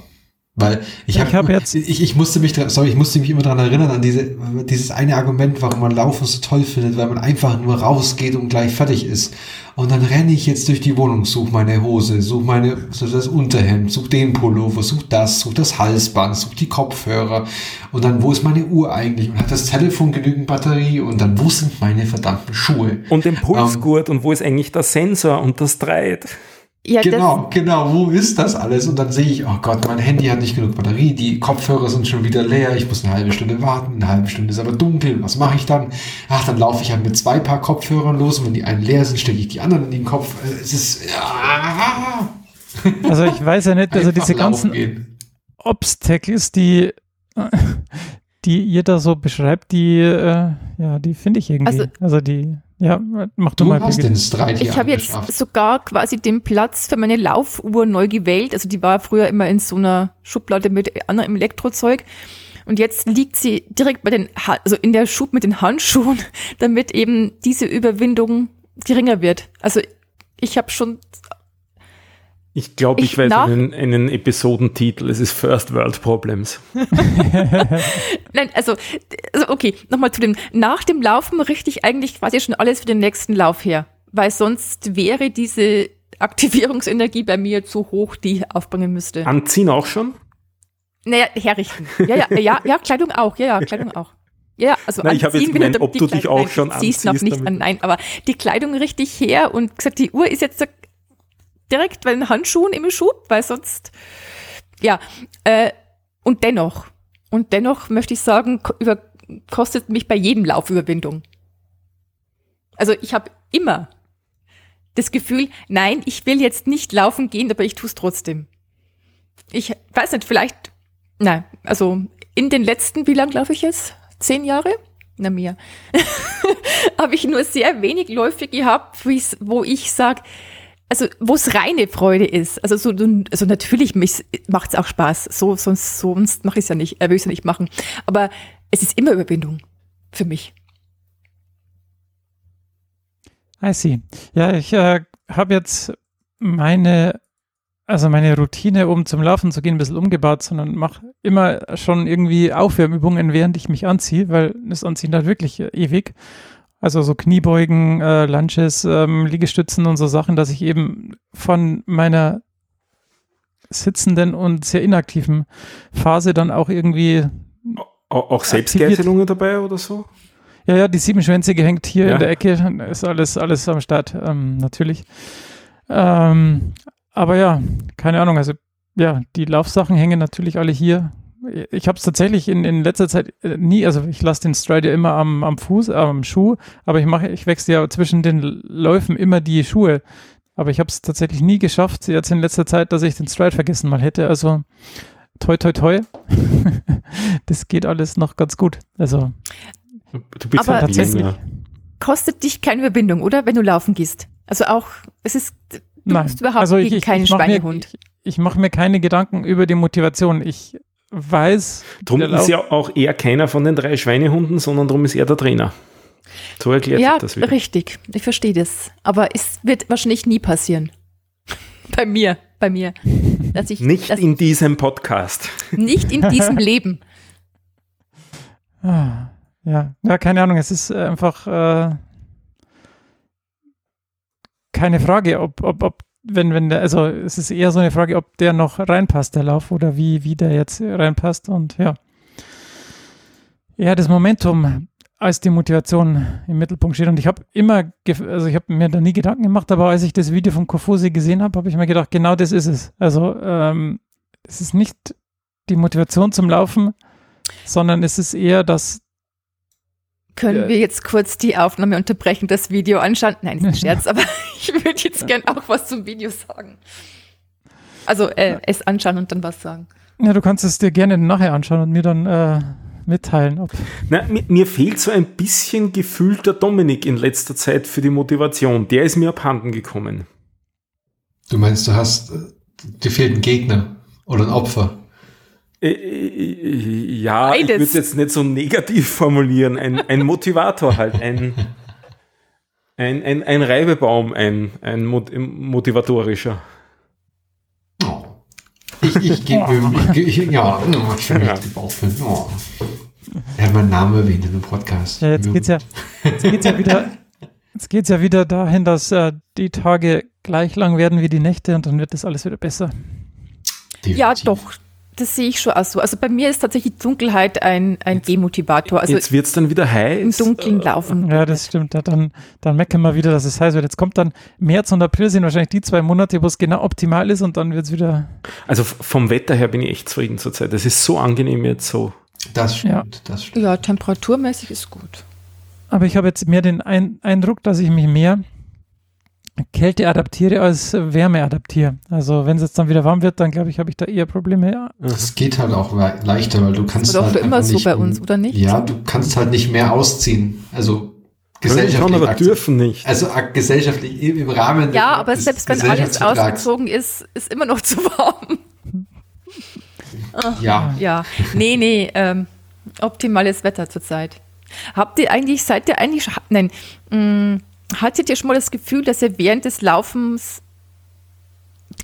weil ich habe hab jetzt ich, ich musste mich sorry, ich musste mich immer daran erinnern an diese dieses eine Argument, warum man Laufen so toll findet, weil man einfach nur rausgeht und gleich fertig ist. Und dann renne ich jetzt durch die Wohnung, suche meine Hose, suche meine such das Unterhemd, suche den Pullover, suche das, suche das Halsband, suche die Kopfhörer. Und dann wo ist meine Uhr eigentlich? Und hat das Telefon genügend Batterie? Und dann wo sind meine verdammten Schuhe? Und den Pulsgurt um, und wo ist eigentlich der Sensor und das Dreit? Ja, genau, genau. Wo ist das alles? Und dann sehe ich, oh Gott, mein Handy hat nicht genug Batterie, die Kopfhörer sind schon wieder leer, ich muss eine halbe Stunde warten, eine halbe Stunde ist aber dunkel, was mache ich dann? Ach, dann laufe ich halt mit zwei Paar Kopfhörern los und wenn die einen leer sind, stecke ich die anderen in den Kopf. Äh, es ist. Ja. Also ich weiß ja nicht, also diese ganzen gehen. Obstacles, die, die ihr da so beschreibt, die, äh, ja, die finde ich irgendwie. Also, also die. Ja, mach du, du mal. Hast den Streit ich habe jetzt sogar quasi den Platz für meine Laufuhr neu gewählt. Also die war früher immer in so einer Schublade mit anderem Elektrozeug. Und jetzt liegt sie direkt bei den, also in der Schub mit den Handschuhen, damit eben diese Überwindung geringer wird. Also ich habe schon ich glaube, ich, ich weiß einen, einen Episodentitel. Es ist First World Problems. Nein, also, also okay, nochmal zu dem. Nach dem Laufen richte ich eigentlich quasi schon alles für den nächsten Lauf her. Weil sonst wäre diese Aktivierungsenergie bei mir zu hoch, die ich aufbringen müsste. Anziehen auch schon? Naja, herrichten. Ja, ja, ja, ja, Kleidung auch. Ja, ja, Kleidung auch. Ja, also Na, ich habe jetzt gemeint, ob du dich auch nein, schon anziehst. noch nicht an, nein, aber die Kleidung richte ich her und gesagt, die Uhr ist jetzt direkt bei den Handschuhen im Schub, weil sonst, ja, äh, und dennoch, und dennoch möchte ich sagen, über, kostet mich bei jedem Lauf Überwindung. Also ich habe immer das Gefühl, nein, ich will jetzt nicht laufen gehen, aber ich tue es trotzdem. Ich weiß nicht, vielleicht, nein, also in den letzten, wie lang laufe ich jetzt? Zehn Jahre? Na mehr. habe ich nur sehr wenig Läufe gehabt, wo ich sage, also wo es reine Freude ist. Also so, also natürlich macht es auch Spaß. So sonst sonst mache ich es ja nicht, äh, will ich es ja nicht machen. Aber es ist immer Überwindung für mich. I see. Ja, ich äh, habe jetzt meine also meine Routine, um zum Laufen zu gehen, ein bisschen umgebaut, sondern mache immer schon irgendwie Aufwärmübungen, während ich mich anziehe, weil das Anziehen dauert wirklich ewig. Also so Kniebeugen, äh, Lunches, ähm, Liegestützen und so Sachen, dass ich eben von meiner sitzenden und sehr inaktiven Phase dann auch irgendwie. Auch, auch Selbstgeißelungen dabei oder so? Ja, ja, die siebenschwänzige hängt hier ja. in der Ecke, ist alles, alles am Start, ähm, natürlich. Ähm, aber ja, keine Ahnung, also ja, die Laufsachen hängen natürlich alle hier ich habe es tatsächlich in, in letzter Zeit äh, nie, also ich lasse den Stride ja immer am, am Fuß, am Schuh, aber ich mache, ich wechsle ja zwischen den Läufen immer die Schuhe. Aber ich habe es tatsächlich nie geschafft, jetzt in letzter Zeit, dass ich den Stride vergessen mal hätte. Also toi toi toi. das geht alles noch ganz gut. Also du bist aber tatsächlich. Kostet dich keine Verbindung, oder? Wenn du laufen gehst. Also auch, es ist, du Nein. bist überhaupt also ich, ich, kein ich Schweinehund. Mir, ich, ich mache mir keine Gedanken über die Motivation. Ich weiß. Drum ist ja auch eher keiner von den drei Schweinehunden, sondern darum ist er der Trainer. So erklärt ja, das wieder. richtig. Ich verstehe das. Aber es wird wahrscheinlich nie passieren. bei mir, bei mir. Dass ich, nicht dass in diesem Podcast. Nicht in diesem Leben. Ah, ja, ja, keine Ahnung. Es ist einfach äh, keine Frage, ob, ob, ob wenn, wenn der, also es ist eher so eine Frage, ob der noch reinpasst, der Lauf, oder wie, wie der jetzt reinpasst und ja. Ja, das Momentum als die Motivation im Mittelpunkt steht. Und ich habe immer, also ich habe mir da nie Gedanken gemacht, aber als ich das Video von Kofusi gesehen habe, habe ich mir gedacht, genau das ist es. Also ähm, es ist nicht die Motivation zum Laufen, sondern es ist eher das, können wir jetzt kurz die Aufnahme unterbrechen, das Video anschauen? Nein, ist ein Scherz, aber ich würde jetzt gern auch was zum Video sagen. Also äh, es anschauen und dann was sagen. Ja, du kannst es dir gerne nachher anschauen und mir dann äh, mitteilen. Ob Na, mir, mir, fehlt so ein bisschen gefühlter Dominik in letzter Zeit für die Motivation. Der ist mir abhanden gekommen. Du meinst, du hast, dir fehlt ein Gegner oder ein Opfer? Äh, äh, ja, Beides. ich würde es jetzt nicht so negativ formulieren. Ein, ein Motivator halt, ein, ein, ein, ein Reibebaum, ein, ein Mot- motivatorischer. Oh. Ich, ich gebe ich, ja, oh, ich finde Ja. die Bauchfilm. Oh. Er hat meinen Namen erwähnt in dem Podcast. Ja, jetzt geht's ja, jetzt geht's ja wieder, jetzt geht's ja wieder dahin, dass äh, die Tage gleich lang werden wie die Nächte und dann wird das alles wieder besser. Ja, Definitiv. doch. Das sehe ich schon auch so. Also bei mir ist tatsächlich Dunkelheit ein, ein Demotivator. Also Jetzt wird es dann wieder im heiß. Dunkeln laufen. Ja, das stimmt. Ja, dann, dann meckern wir wieder, dass es heiß wird. Jetzt kommt dann März und April sind wahrscheinlich die zwei Monate, wo es genau optimal ist und dann wird's wieder. Also vom Wetter her bin ich echt zufrieden zurzeit. Es ist so angenehm jetzt so. Das stimmt, das stimmt. Ja, temperaturmäßig ist gut. Aber ich habe jetzt mehr den Ein Eindruck, dass ich mich mehr Kälte adaptiere als Wärme adaptiere. Also wenn es jetzt dann wieder warm wird, dann glaube ich, habe ich da eher Probleme. Das geht halt auch le- leichter, weil du kannst war doch halt immer einfach so nicht, bei uns, oder nicht? Ja, du kannst halt nicht mehr ausziehen. Also Können gesellschaftlich. schon, aber dürfen nicht. Also gesellschaftlich im Rahmen Ja, des- aber selbst wenn alles ausgezogen ist, ist immer noch zu warm. Ja, Ja, nee, nee, ähm, optimales Wetter zurzeit. Habt ihr eigentlich, seid ihr eigentlich, schon- nein, mh, hattet ihr schon mal das Gefühl, dass ihr während des Laufens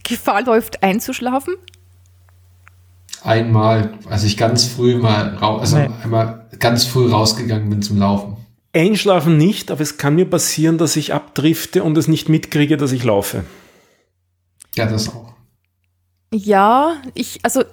Gefahr läuft, einzuschlafen? einmal, als ich ganz früh mal raus, also Nee. einmal ganz früh rausgegangen bin zum Laufen. Einschlafen nicht, aber es kann mir passieren, dass ich abdrifte und es nicht mitkriege, dass ich laufe. Ja, das auch. Ja, ich, also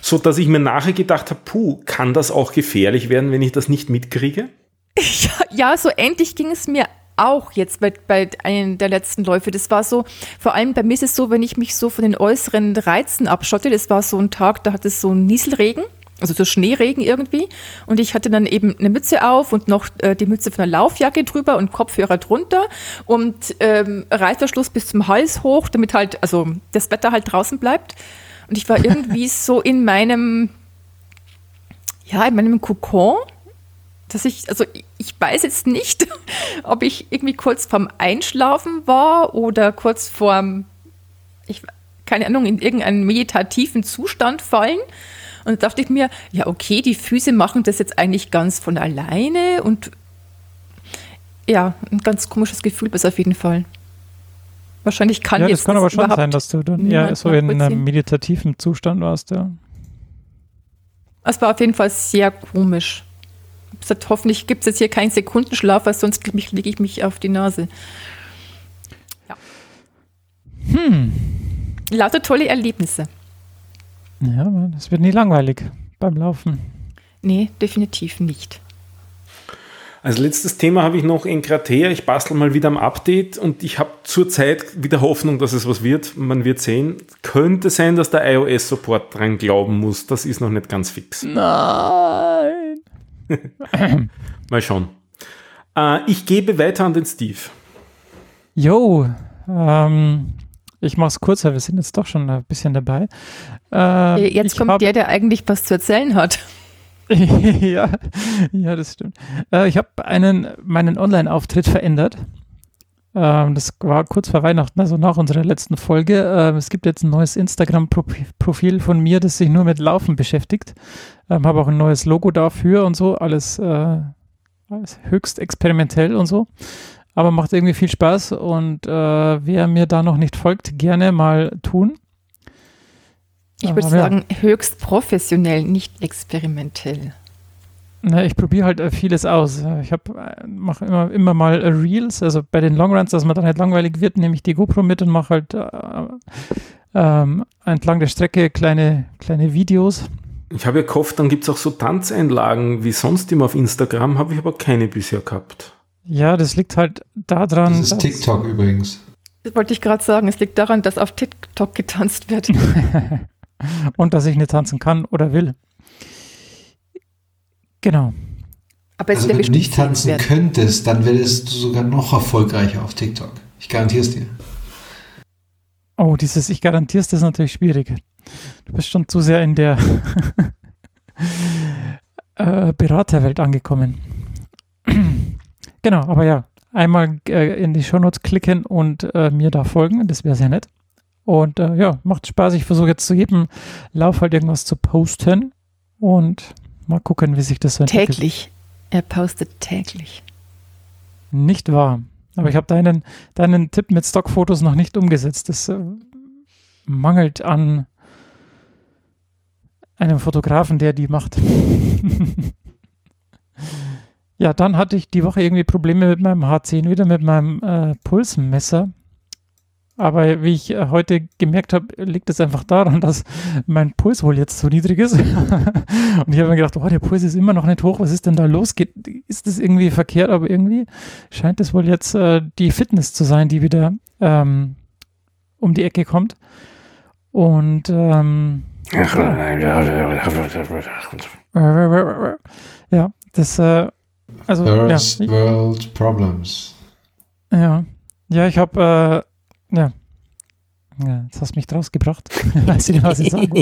So dass ich mir nachher gedacht habe, puh, kann das auch gefährlich werden, wenn ich das nicht mitkriege? Ja, ja, so ähnlich ging es mir auch jetzt bei, bei einem der letzten Läufe. Das war so, vor allem bei mir ist es so, wenn ich mich so von den äußeren Reizen abschotte, das war so ein Tag, da hatte es so einen Nieselregen, also so Schneeregen irgendwie. Und ich hatte dann eben eine Mütze auf und noch äh, die Mütze von der Laufjacke drüber und Kopfhörer drunter und ähm, Reißverschluss bis zum Hals hoch, damit halt, also das Wetter halt draußen bleibt. Und ich war irgendwie so in meinem, ja, in meinem Kokon dass ich, also ich- ich weiß jetzt nicht, ob ich irgendwie kurz vorm Einschlafen war oder kurz vorm, ich, keine Ahnung, in irgendeinen meditativen Zustand fallen. Und da dachte ich mir, ja, okay, die Füße machen das jetzt eigentlich ganz von alleine und ja, ein ganz komisches Gefühl bis auf jeden Fall. Wahrscheinlich kann ja, jetzt das kann aber schon sein, dass du dann eher so in einem meditativen Zustand warst. Ja. Es war auf jeden Fall sehr komisch. Gesagt, hoffentlich gibt es jetzt hier keinen Sekundenschlaf, weil sonst lege ich, leg ich mich auf die Nase. Hm. Lauter tolle Erlebnisse. Ja, es wird nie langweilig beim Laufen. Nee, definitiv nicht. Als letztes Thema habe ich noch Enkratea. Ich bastel mal wieder am Update und ich habe zurzeit wieder Hoffnung, dass es was wird. Man wird sehen. Könnte sein, dass der iOS-Support dran glauben muss. Das ist noch nicht ganz fix. Nein. Mal schauen. Äh, ich gebe weiter an den Steve. Jo, ähm, ich mach's kurzer, wir sind jetzt doch schon ein bisschen dabei. Ähm, Äh, Jetzt kommt hab- der, der eigentlich was zu erzählen hat. ja, ja, das stimmt. Äh, ich habe einen meinen Online-Auftritt verändert. Ähm, das war kurz vor Weihnachten, also nach unserer letzten Folge. Ähm, es gibt jetzt ein neues Instagram-Profil von mir, das sich nur mit Laufen beschäftigt. Ähm, habe auch ein neues Logo dafür und so. Alles, äh, alles höchst experimentell und so. Aber macht irgendwie viel Spaß und äh, wer mir da noch nicht folgt, gerne mal tun. Ich würde Aber ja. sagen, höchst professionell, nicht experimentell. Na, ich probiere halt äh, vieles aus. Äh, Ich mache immer, immer mal äh, Reels, also bei den Longruns, dass man dann halt langweilig wird, nehme ich die GoPro mit und mache halt äh, ähm, entlang der Strecke kleine, kleine Videos. Ich habe ja gehofft, dann gibt es auch so Tanzeinlagen wie sonst immer auf Instagram, habe ich aber keine bisher gehabt. Ja, das liegt halt daran, Das ist dass- TikTok übrigens. Das wollte ich gerade sagen. Es liegt daran, dass auf TikTok getanzt wird. und dass ich nicht tanzen kann oder will. Genau. Aber Also wenn du nicht tanzen sehenswert. könntest, dann wärst du sogar noch erfolgreicher auf TikTok. Ich garantiere es dir. Oh, dieses Ich garantiere es, das ist natürlich schwierig. Du bist schon zu sehr in der äh, Beraterwelt angekommen. genau, aber ja, einmal äh, in die Shownotes klicken und äh, mir da folgen, das wäre sehr nett. Und äh, ja, macht Spaß. Ich versuche jetzt zu jedem Lauf halt irgendwas zu posten und mal gucken, wie sich das entwickelt. Täglich. Er postet täglich. Nicht wahr. Aber ich habe deinen, deinen Tipp mit Stockfotos noch nicht umgesetzt. Das äh, mangelt an einem Fotografen, der die macht. ja, dann hatte ich die Woche irgendwie Probleme mit meinem H10, wieder mit meinem äh, Pulsmesser. Aber wie ich äh, heute gemerkt habe, liegt es einfach daran, dass mein Puls wohl jetzt so niedrig ist. und ich habe mir gedacht, oh, der Puls ist immer noch nicht hoch. Was ist denn da los? Ist das irgendwie verkehrt? Aber irgendwie scheint es wohl jetzt äh, die Fitness zu sein, die wieder ähm, um die Ecke kommt. Und ähm, ja, das äh, also First ja, World Problems. Ja, ja, ich habe äh, ja. ja, jetzt hast du mich draus gebracht. Weiß ich nicht, was ich sagen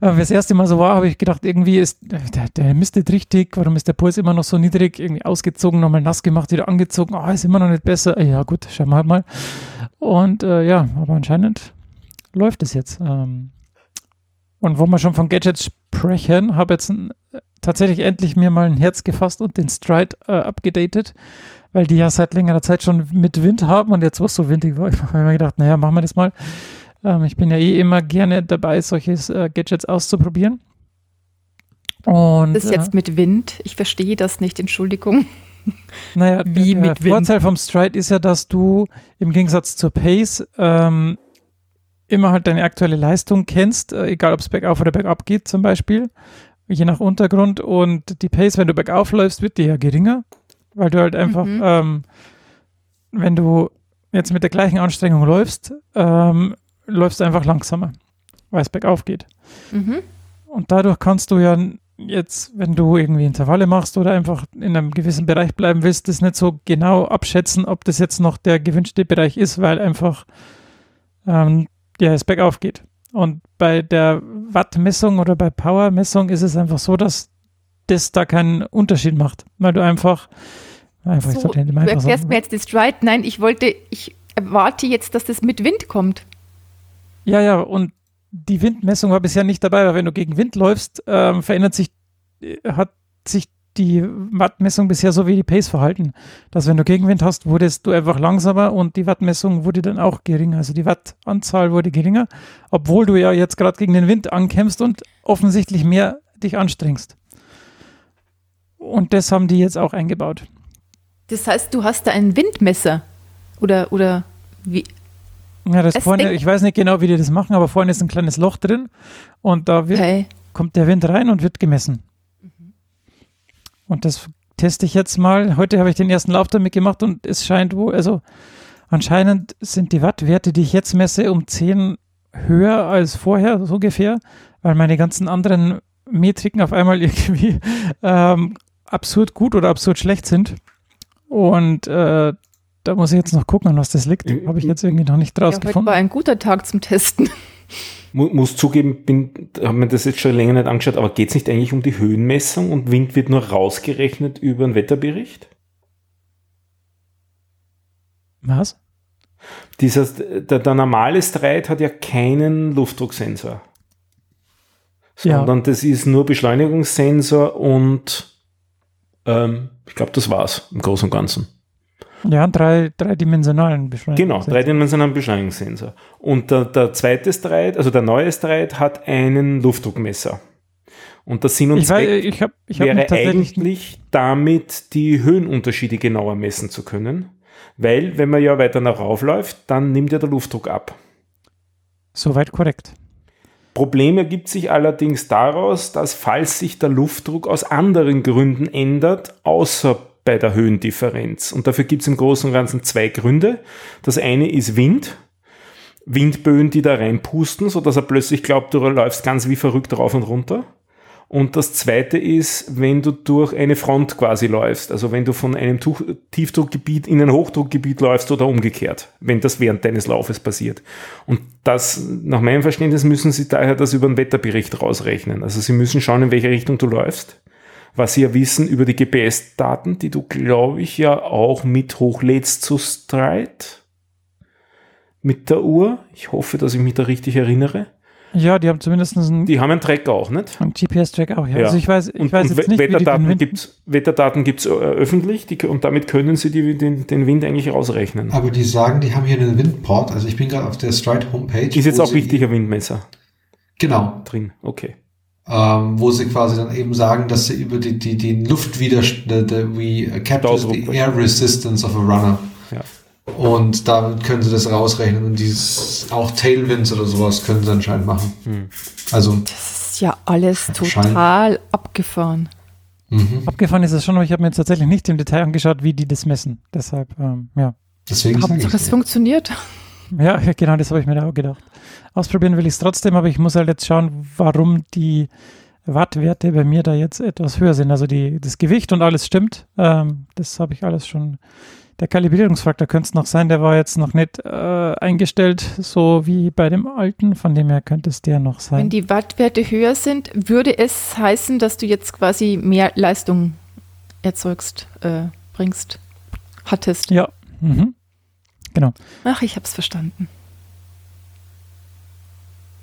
Aber das erste Mal so war, habe ich gedacht, irgendwie ist der, der mistet richtig, warum ist der Puls immer noch so niedrig? Irgendwie ausgezogen, nochmal nass gemacht, wieder angezogen, oh, ist immer noch nicht besser. Ja, gut, schauen wir halt mal. Und äh, ja, aber anscheinend läuft es jetzt. Ähm, und wo wir schon von Gadgets sprechen, habe jetzt ein, tatsächlich endlich mir mal ein Herz gefasst und den Stride äh, abgedatet weil die ja seit längerer Zeit schon mit Wind haben und jetzt, wo es so windig war, ich habe mir gedacht, naja, machen wir das mal. Ähm, ich bin ja eh immer gerne dabei, solche äh, Gadgets auszuprobieren. Und, das ist jetzt äh, mit Wind. Ich verstehe das nicht, Entschuldigung. Naja, Wie der, mit der Vorteil vom Stride ist ja, dass du im Gegensatz zur Pace ähm, immer halt deine aktuelle Leistung kennst, äh, egal ob es bergauf oder bergab geht zum Beispiel, je nach Untergrund. Und die Pace, wenn du bergauf läufst, wird die ja geringer weil du halt einfach, mhm. ähm, wenn du jetzt mit der gleichen Anstrengung läufst, ähm, läufst du einfach langsamer, weil es bergauf geht. Mhm. Und dadurch kannst du ja jetzt, wenn du irgendwie Intervalle machst oder einfach in einem gewissen Bereich bleiben willst, das nicht so genau abschätzen, ob das jetzt noch der gewünschte Bereich ist, weil einfach ähm, ja, es bergauf geht. Und bei der Wattmessung oder bei Powermessung ist es einfach so, dass das da keinen Unterschied macht, weil du einfach Einfach, so, du erklärst mir jetzt das Stride. Nein, ich wollte, ich erwarte jetzt, dass das mit Wind kommt. Ja, ja, und die Windmessung war bisher nicht dabei, weil wenn du gegen Wind läufst, ähm, verändert sich, äh, hat sich die Wattmessung bisher so wie die Pace verhalten. Dass wenn du Gegenwind hast, wurdest du einfach langsamer und die Wattmessung wurde dann auch geringer. Also die Wattanzahl wurde geringer, obwohl du ja jetzt gerade gegen den Wind ankämpfst und offensichtlich mehr dich anstrengst. Und das haben die jetzt auch eingebaut. Das heißt, du hast da ein Windmesser oder, oder wie? Ja, das vorne, ich weiß nicht genau, wie die das machen, aber vorne ist ein kleines Loch drin und da wird, okay. kommt der Wind rein und wird gemessen. Mhm. Und das teste ich jetzt mal. Heute habe ich den ersten Lauf damit gemacht und es scheint wohl, also anscheinend sind die Wattwerte, die ich jetzt messe, um 10 höher als vorher, so ungefähr, weil meine ganzen anderen Metriken auf einmal irgendwie ähm, absurd gut oder absurd schlecht sind. Und äh, da muss ich jetzt noch gucken, an was das liegt. Äh, Habe ich jetzt irgendwie noch nicht rausgefunden. Ja, war ein guter Tag zum Testen. Muss, muss zugeben, bin, habe mir das jetzt schon länger nicht angeschaut, aber geht es nicht eigentlich um die Höhenmessung und Wind wird nur rausgerechnet über einen Wetterbericht? Was? Dieser, der, der normale Streit hat ja keinen Luftdrucksensor. Sondern ja. das ist nur Beschleunigungssensor und ähm, ich glaube, das war's im Großen und Ganzen. Ja, drei, dreidimensionalen Beschleunigungssensor. Genau, dreidimensionalen Beschleunigungssensor. Und der, der zweite Streit, also der neue Streit, hat einen Luftdruckmesser. Und der Sinn und ich Zweck weiß, ich hab, ich hab wäre eigentlich damit die Höhenunterschiede genauer messen zu können. Weil, wenn man ja weiter nach rauf läuft, dann nimmt ja der Luftdruck ab. Soweit korrekt. Problem ergibt sich allerdings daraus, dass falls sich der Luftdruck aus anderen Gründen ändert, außer bei der Höhendifferenz. Und dafür gibt es im Großen und Ganzen zwei Gründe. Das eine ist Wind. Windböen, die da reinpusten, sodass er plötzlich glaubt, du läufst ganz wie verrückt rauf und runter. Und das zweite ist, wenn du durch eine Front quasi läufst, also wenn du von einem Tiefdruckgebiet in ein Hochdruckgebiet läufst oder umgekehrt, wenn das während deines Laufes passiert. Und das, nach meinem Verständnis, müssen sie daher das über den Wetterbericht rausrechnen. Also sie müssen schauen, in welche Richtung du läufst. Was sie ja wissen über die GPS-Daten, die du, glaube ich, ja auch mit hochlädst zu Stride mit der Uhr. Ich hoffe, dass ich mich da richtig erinnere. Ja, die haben zumindest einen, Die haben einen Tracker auch, nicht? einen GPS-Track auch. Ja. Ja. Also ich weiß, ich Und, weiß und jetzt nicht, wie die den Wetterdaten Wind, gibt's, Wetterdaten gibt es äh, öffentlich die, und damit können sie die, den, den Wind eigentlich ausrechnen. Aber die sagen, die haben hier einen Windport. Also ich bin gerade auf der Stride Homepage. Ist jetzt auch richtiger Windmesser Genau. drin. Okay. Ähm, wo sie quasi dann eben sagen, dass sie über die, die, den Luftwiderstand, we capture the air resistance of a runner. Ja. Und damit können sie das rausrechnen und dieses, auch Tailwinds oder sowas können sie anscheinend machen. Hm. Also, Das ist ja alles total abgefahren. mhm. abgefahren ist es schon, aber ich habe mir jetzt tatsächlich nicht im Detail angeschaut, wie die das messen. Deshalb, ähm, ja. deswegen Hauptsache es funktioniert. Ja, genau, das habe ich mir da auch gedacht. Ausprobieren will ich es trotzdem, aber ich muss halt jetzt schauen, warum die Wattwerte bei mir da jetzt etwas höher sind. Also die, das Gewicht und alles stimmt. Ähm, das habe ich alles schon. Der Kalibrierungsfaktor könnte es noch sein, der war jetzt noch nicht äh, eingestellt, so wie bei dem alten, von dem her könnte es der noch Wenn sein. die Wattwerte höher sind, würde es heißen, dass du jetzt quasi mehr Leistung erzeugst, äh, bringst, hattest. Ja, mhm. Ach, ich habe es verstanden.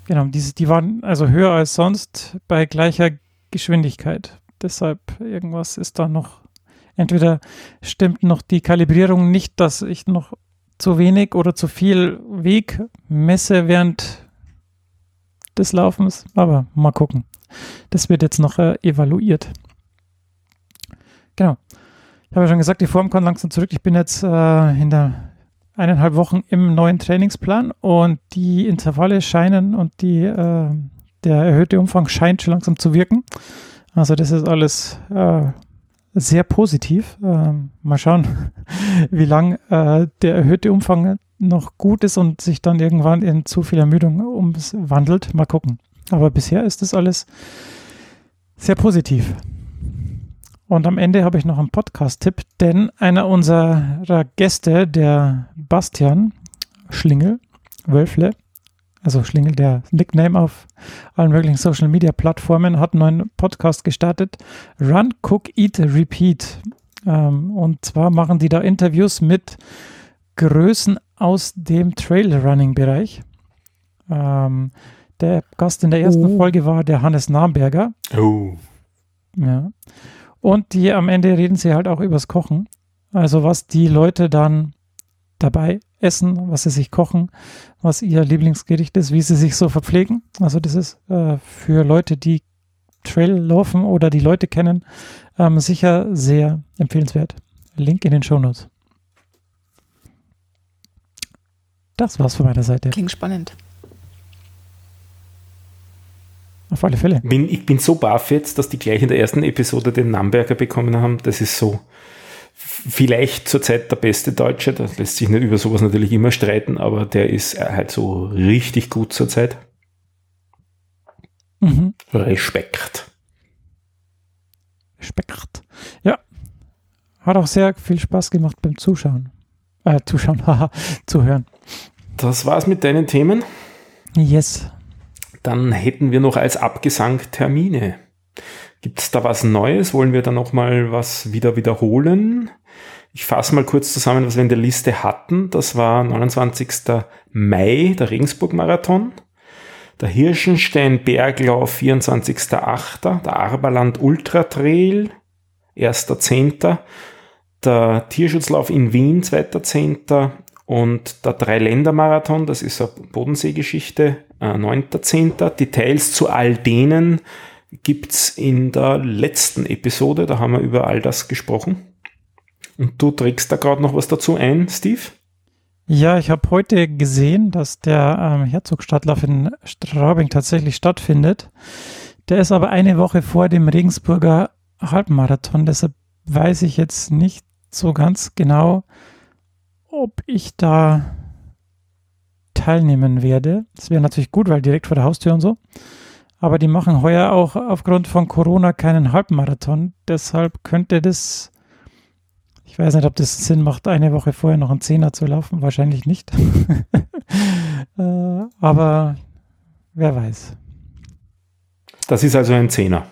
genau. Diese, die waren also höher als sonst bei gleicher Geschwindigkeit. Deshalb irgendwas ist da noch. Entweder stimmt noch die Kalibrierung nicht, dass ich noch zu wenig oder zu viel Weg messe während des Laufens, aber mal gucken. Das wird jetzt noch äh, evaluiert. Genau. Ich habe ja schon gesagt, die Form kommt langsam zurück. Ich bin jetzt äh, in der eineinhalb Wochen im neuen Trainingsplan und die Intervalle scheinen und die, äh, der erhöhte Umfang scheint schon langsam zu wirken. Also das ist alles äh, sehr positiv. Ähm, mal schauen, wie lang äh, der erhöhte Umfang noch gut ist und sich dann irgendwann in zu viel Ermüdung umwandelt. Mal gucken. Aber bisher ist das alles sehr positiv. Und am Ende habe ich noch einen Podcast-Tipp, denn einer unserer Gäste, der Bastian Schlingel, Wölfle, also Schlingel, der Nickname auf allen möglichen Social-Media-Plattformen, hat einen neuen Podcast gestartet, Run, Cook, Eat, Repeat. Ähm, und zwar machen die da Interviews mit Größen aus dem Trail-Running-Bereich. Ähm, der Gast in der ersten Oh. Folge war der Hannes Namberger. Oh. Ja. Und die am Ende reden sie halt auch übers Kochen. Also was die Leute dann dabei essen, was sie sich kochen, was ihr Lieblingsgericht ist, wie sie sich so verpflegen. Also das ist äh, für Leute, die Trail laufen oder die Leute kennen, ähm, sicher sehr empfehlenswert. Link in den Shownotes. Das war's von meiner Seite. Klingt spannend. Auf alle Fälle. Bin, ich bin so baff jetzt, dass die gleich in der ersten Episode den Namberger bekommen haben. Das ist so vielleicht zurzeit der beste Deutsche. Da lässt sich nicht über sowas natürlich immer streiten, aber der ist halt so richtig gut zurzeit. Mhm. Respekt. Respekt. Ja. Hat auch sehr viel Spaß gemacht beim Zuschauen. Äh, Zuschauen, haha, zuhören. Das war's mit deinen Themen. Yes. Dann hätten wir noch als Abgesang Termine. Gibt es da was Neues? Wollen wir da nochmal was wieder wiederholen? Ich fasse mal kurz zusammen, was wir in der Liste hatten. Das war 29. Mai, der Regensburg-Marathon. Der Hirschenstein Berglauf 24.8., der Arberland Ultra Trail 1.10., der Tierschutzlauf in Wien 2.10. und der Dreiländermarathon, das ist eine Bodenseegeschichte, äh, 9.10. Details zu all denen gibt's in der letzten Episode, da haben wir über all das gesprochen. Und du trägst da gerade noch was dazu ein, Steve? Ja, ich habe heute gesehen, dass der ähm, Herzogstadtlauf in Straubing tatsächlich stattfindet. Der ist aber eine Woche vor dem Regensburger Halbmarathon. Deshalb weiß ich jetzt nicht so ganz genau, ob ich da teilnehmen werde. Das wäre natürlich gut, weil direkt vor der Haustür und so. Aber die machen heuer auch aufgrund von Corona keinen Halbmarathon. Deshalb könnte das, ich weiß nicht, ob das Sinn macht, eine Woche vorher noch einen Zehner zu laufen. Wahrscheinlich nicht. äh, aber wer weiß. Das ist also ein Zehner.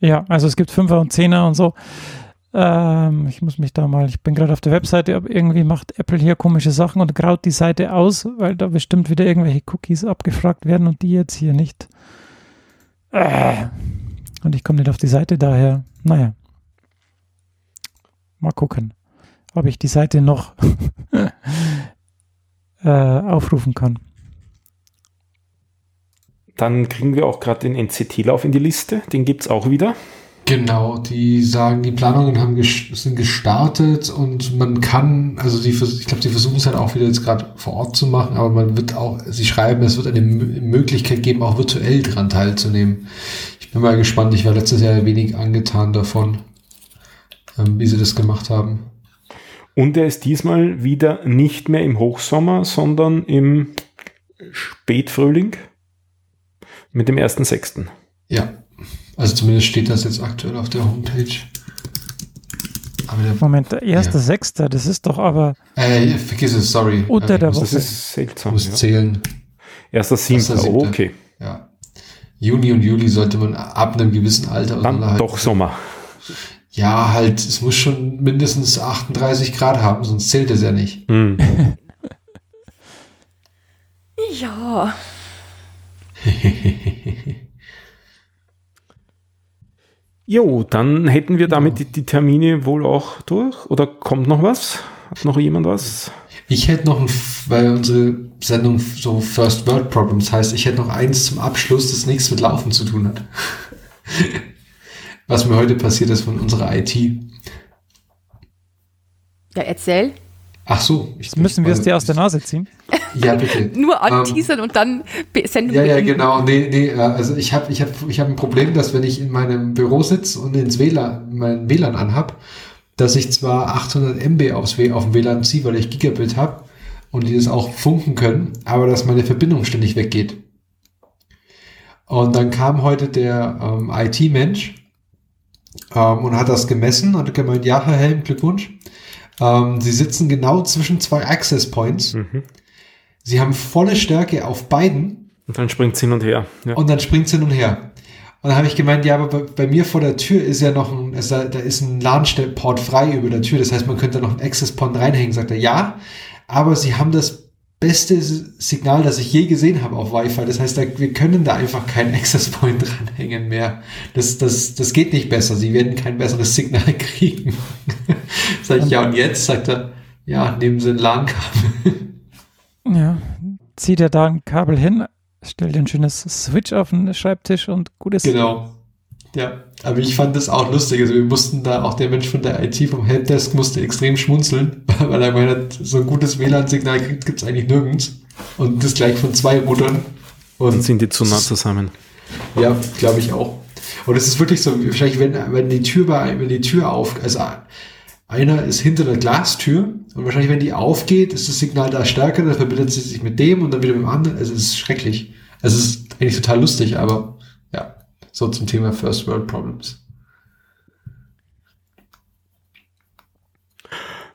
Ja, also es gibt Fünfer und Zehner und so. Ähm, ich muss mich da mal, ich bin gerade auf der Webseite, aber irgendwie macht Apple hier komische Sachen und graut die Seite aus, weil da bestimmt wieder irgendwelche Cookies abgefragt werden und die jetzt hier nicht. Äh. Und ich komme nicht auf die Seite daher. Naja. Mal gucken, ob ich die Seite noch äh, aufrufen kann. Dann kriegen wir auch gerade den NCT-Lauf in die Liste. Den gibt es auch wieder. Genau, die sagen, die Planungen haben ges sind gestartet und man kann, also die, ich glaube, die versuchen es halt auch wieder jetzt gerade vor Ort zu machen, aber man wird auch, sie schreiben, es wird eine M Möglichkeit geben, auch virtuell dran teilzunehmen. Ich bin mal gespannt, ich war letztes Jahr wenig angetan davon, wie sie das gemacht haben. Und er ist diesmal wieder nicht mehr im Hochsommer, sondern im Spätfrühling mit dem 1.6. Ja, also zumindest steht das jetzt aktuell auf der Homepage. Aber der, Moment, der erste ja. Sechste, das ist doch aber. Äh, vergiss es, sorry. Unter der Woche. Das ist seltsam. Muss ja. zählen. Erster Siebter, oh, okay. Ja. Juni und Juli sollte man ab einem gewissen Alter Dann halt doch Sommer. Ja, halt, es muss schon mindestens 38 Grad haben, sonst zählt es ja nicht. Mm. ja. Jo, dann hätten wir damit die, die, Termine wohl auch durch. Oder kommt noch was? Hat noch jemand was? Ich hätte noch, ein, weil unsere Sendung so First World Problems heißt, ich hätte noch eins zum Abschluss, das nichts mit Laufen zu tun hat. was mir heute passiert ist von unserer IT. Ja, erzähl. Ach so. Ich müssen wir es dir aus der Nase ziehen? Ja, bitte. Nur anteasern ähm, und dann Sendung. Ja, ja, genau. Nee, nee, äh, also ich habe ich hab, ich hab ein Problem, dass wenn ich in meinem Büro sitze und ins WLAN, mein WLAN anhab, dass ich zwar 800 MB aufs w, auf dem WLAN ziehe, weil ich Gigabit habe und die das auch funken können, aber dass meine Verbindung ständig weggeht. Und dann kam heute der ähm, IT-Mensch ähm, und hat das gemessen und hat gemeint, ja, Herr Helm, Glückwunsch. Ähm, sie sitzen genau zwischen zwei Access Points. Mhm. Sie haben volle Stärke auf beiden. Und dann springt es hin und her. Ja. Und dann springt es hin und her. Und dann habe ich gemeint, ja, aber bei, bei, mir vor der Tür ist ja noch ein, ist da, da ist ein LAN-Port frei über der Tür. Das heißt, man könnte da noch einen Access-Port reinhängen. Sagt er, ja, aber sie haben das beste Signal, das ich je gesehen habe auf Wi-Fi. Das heißt, wir können da einfach keinen Access Point dranhängen mehr. Das, das, das geht nicht besser. Sie werden kein besseres Signal kriegen. Sag ich, ja, und jetzt? Sagt er, ja, nehmen Sie ein LAN-Kabel. Ja, zieht er da ein Kabel hin, stellt ein schönes Switch auf den Schreibtisch und gut ist. Genau. Ja, aber ich fand das auch lustig. Also wir mussten da, auch der Mensch von der IT vom Helpdesk musste extrem schmunzeln, weil er meint, so ein gutes WLAN-Signal gibt es eigentlich nirgends. Und das gleich von zwei Routern. Und Dann sind die zu nah zusammen. Ja, glaube ich auch. Und es ist wirklich so, wahrscheinlich, wenn, wenn die Tür bei, wenn die Tür auf, also einer ist hinter der Glastür und wahrscheinlich, wenn die aufgeht, ist das Signal da stärker, dann verbindet sie sich mit dem und dann wieder mit dem anderen. Also es ist schrecklich. Also es ist eigentlich total lustig, aber so zum Thema First World Problems.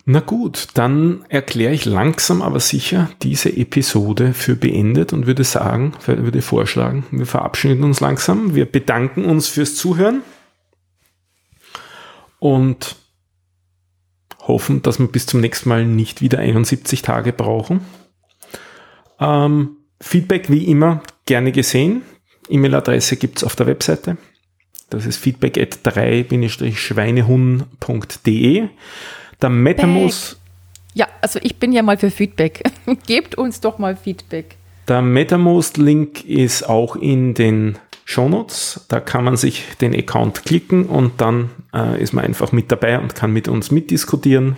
Na gut, dann erkläre ich langsam aber sicher diese Episode für beendet und würde sagen, würde vorschlagen, wir verabschieden uns langsam. Wir bedanken uns fürs Zuhören und hoffen, dass wir bis zum nächsten Mal nicht wieder 71 Tage brauchen. Ähm, Feedback wie immer gerne gesehen. E-Mail-Adresse gibt es auf der Webseite. Das ist feedback at 3-schweinehund.de. Der MetaMost. Ja, also ich bin ja mal für Feedback. Gebt uns doch mal Feedback. Der MetaMost-Link ist auch in den Shownotes. Da kann man sich den Account klicken und dann äh, ist man einfach mit dabei und kann mit uns mitdiskutieren.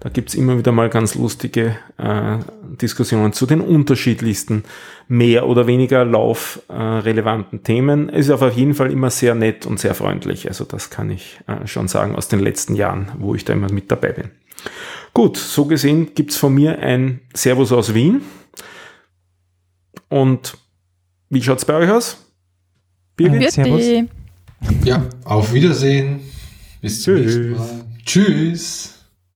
Da gibt's immer wieder mal ganz lustige äh, Diskussionen zu den unterschiedlichsten, mehr oder weniger laufrelevanten äh, Themen. Ist auf jeden Fall immer sehr nett und sehr freundlich. Also das kann ich äh, schon sagen aus den letzten Jahren, wo ich da immer mit dabei bin. Gut, so gesehen gibt's von mir ein Servus aus Wien. Und wie schaut's bei euch aus? Birgit? Servus. Ja, auf Wiedersehen. Bis zum nächsten Mal. Tschüss.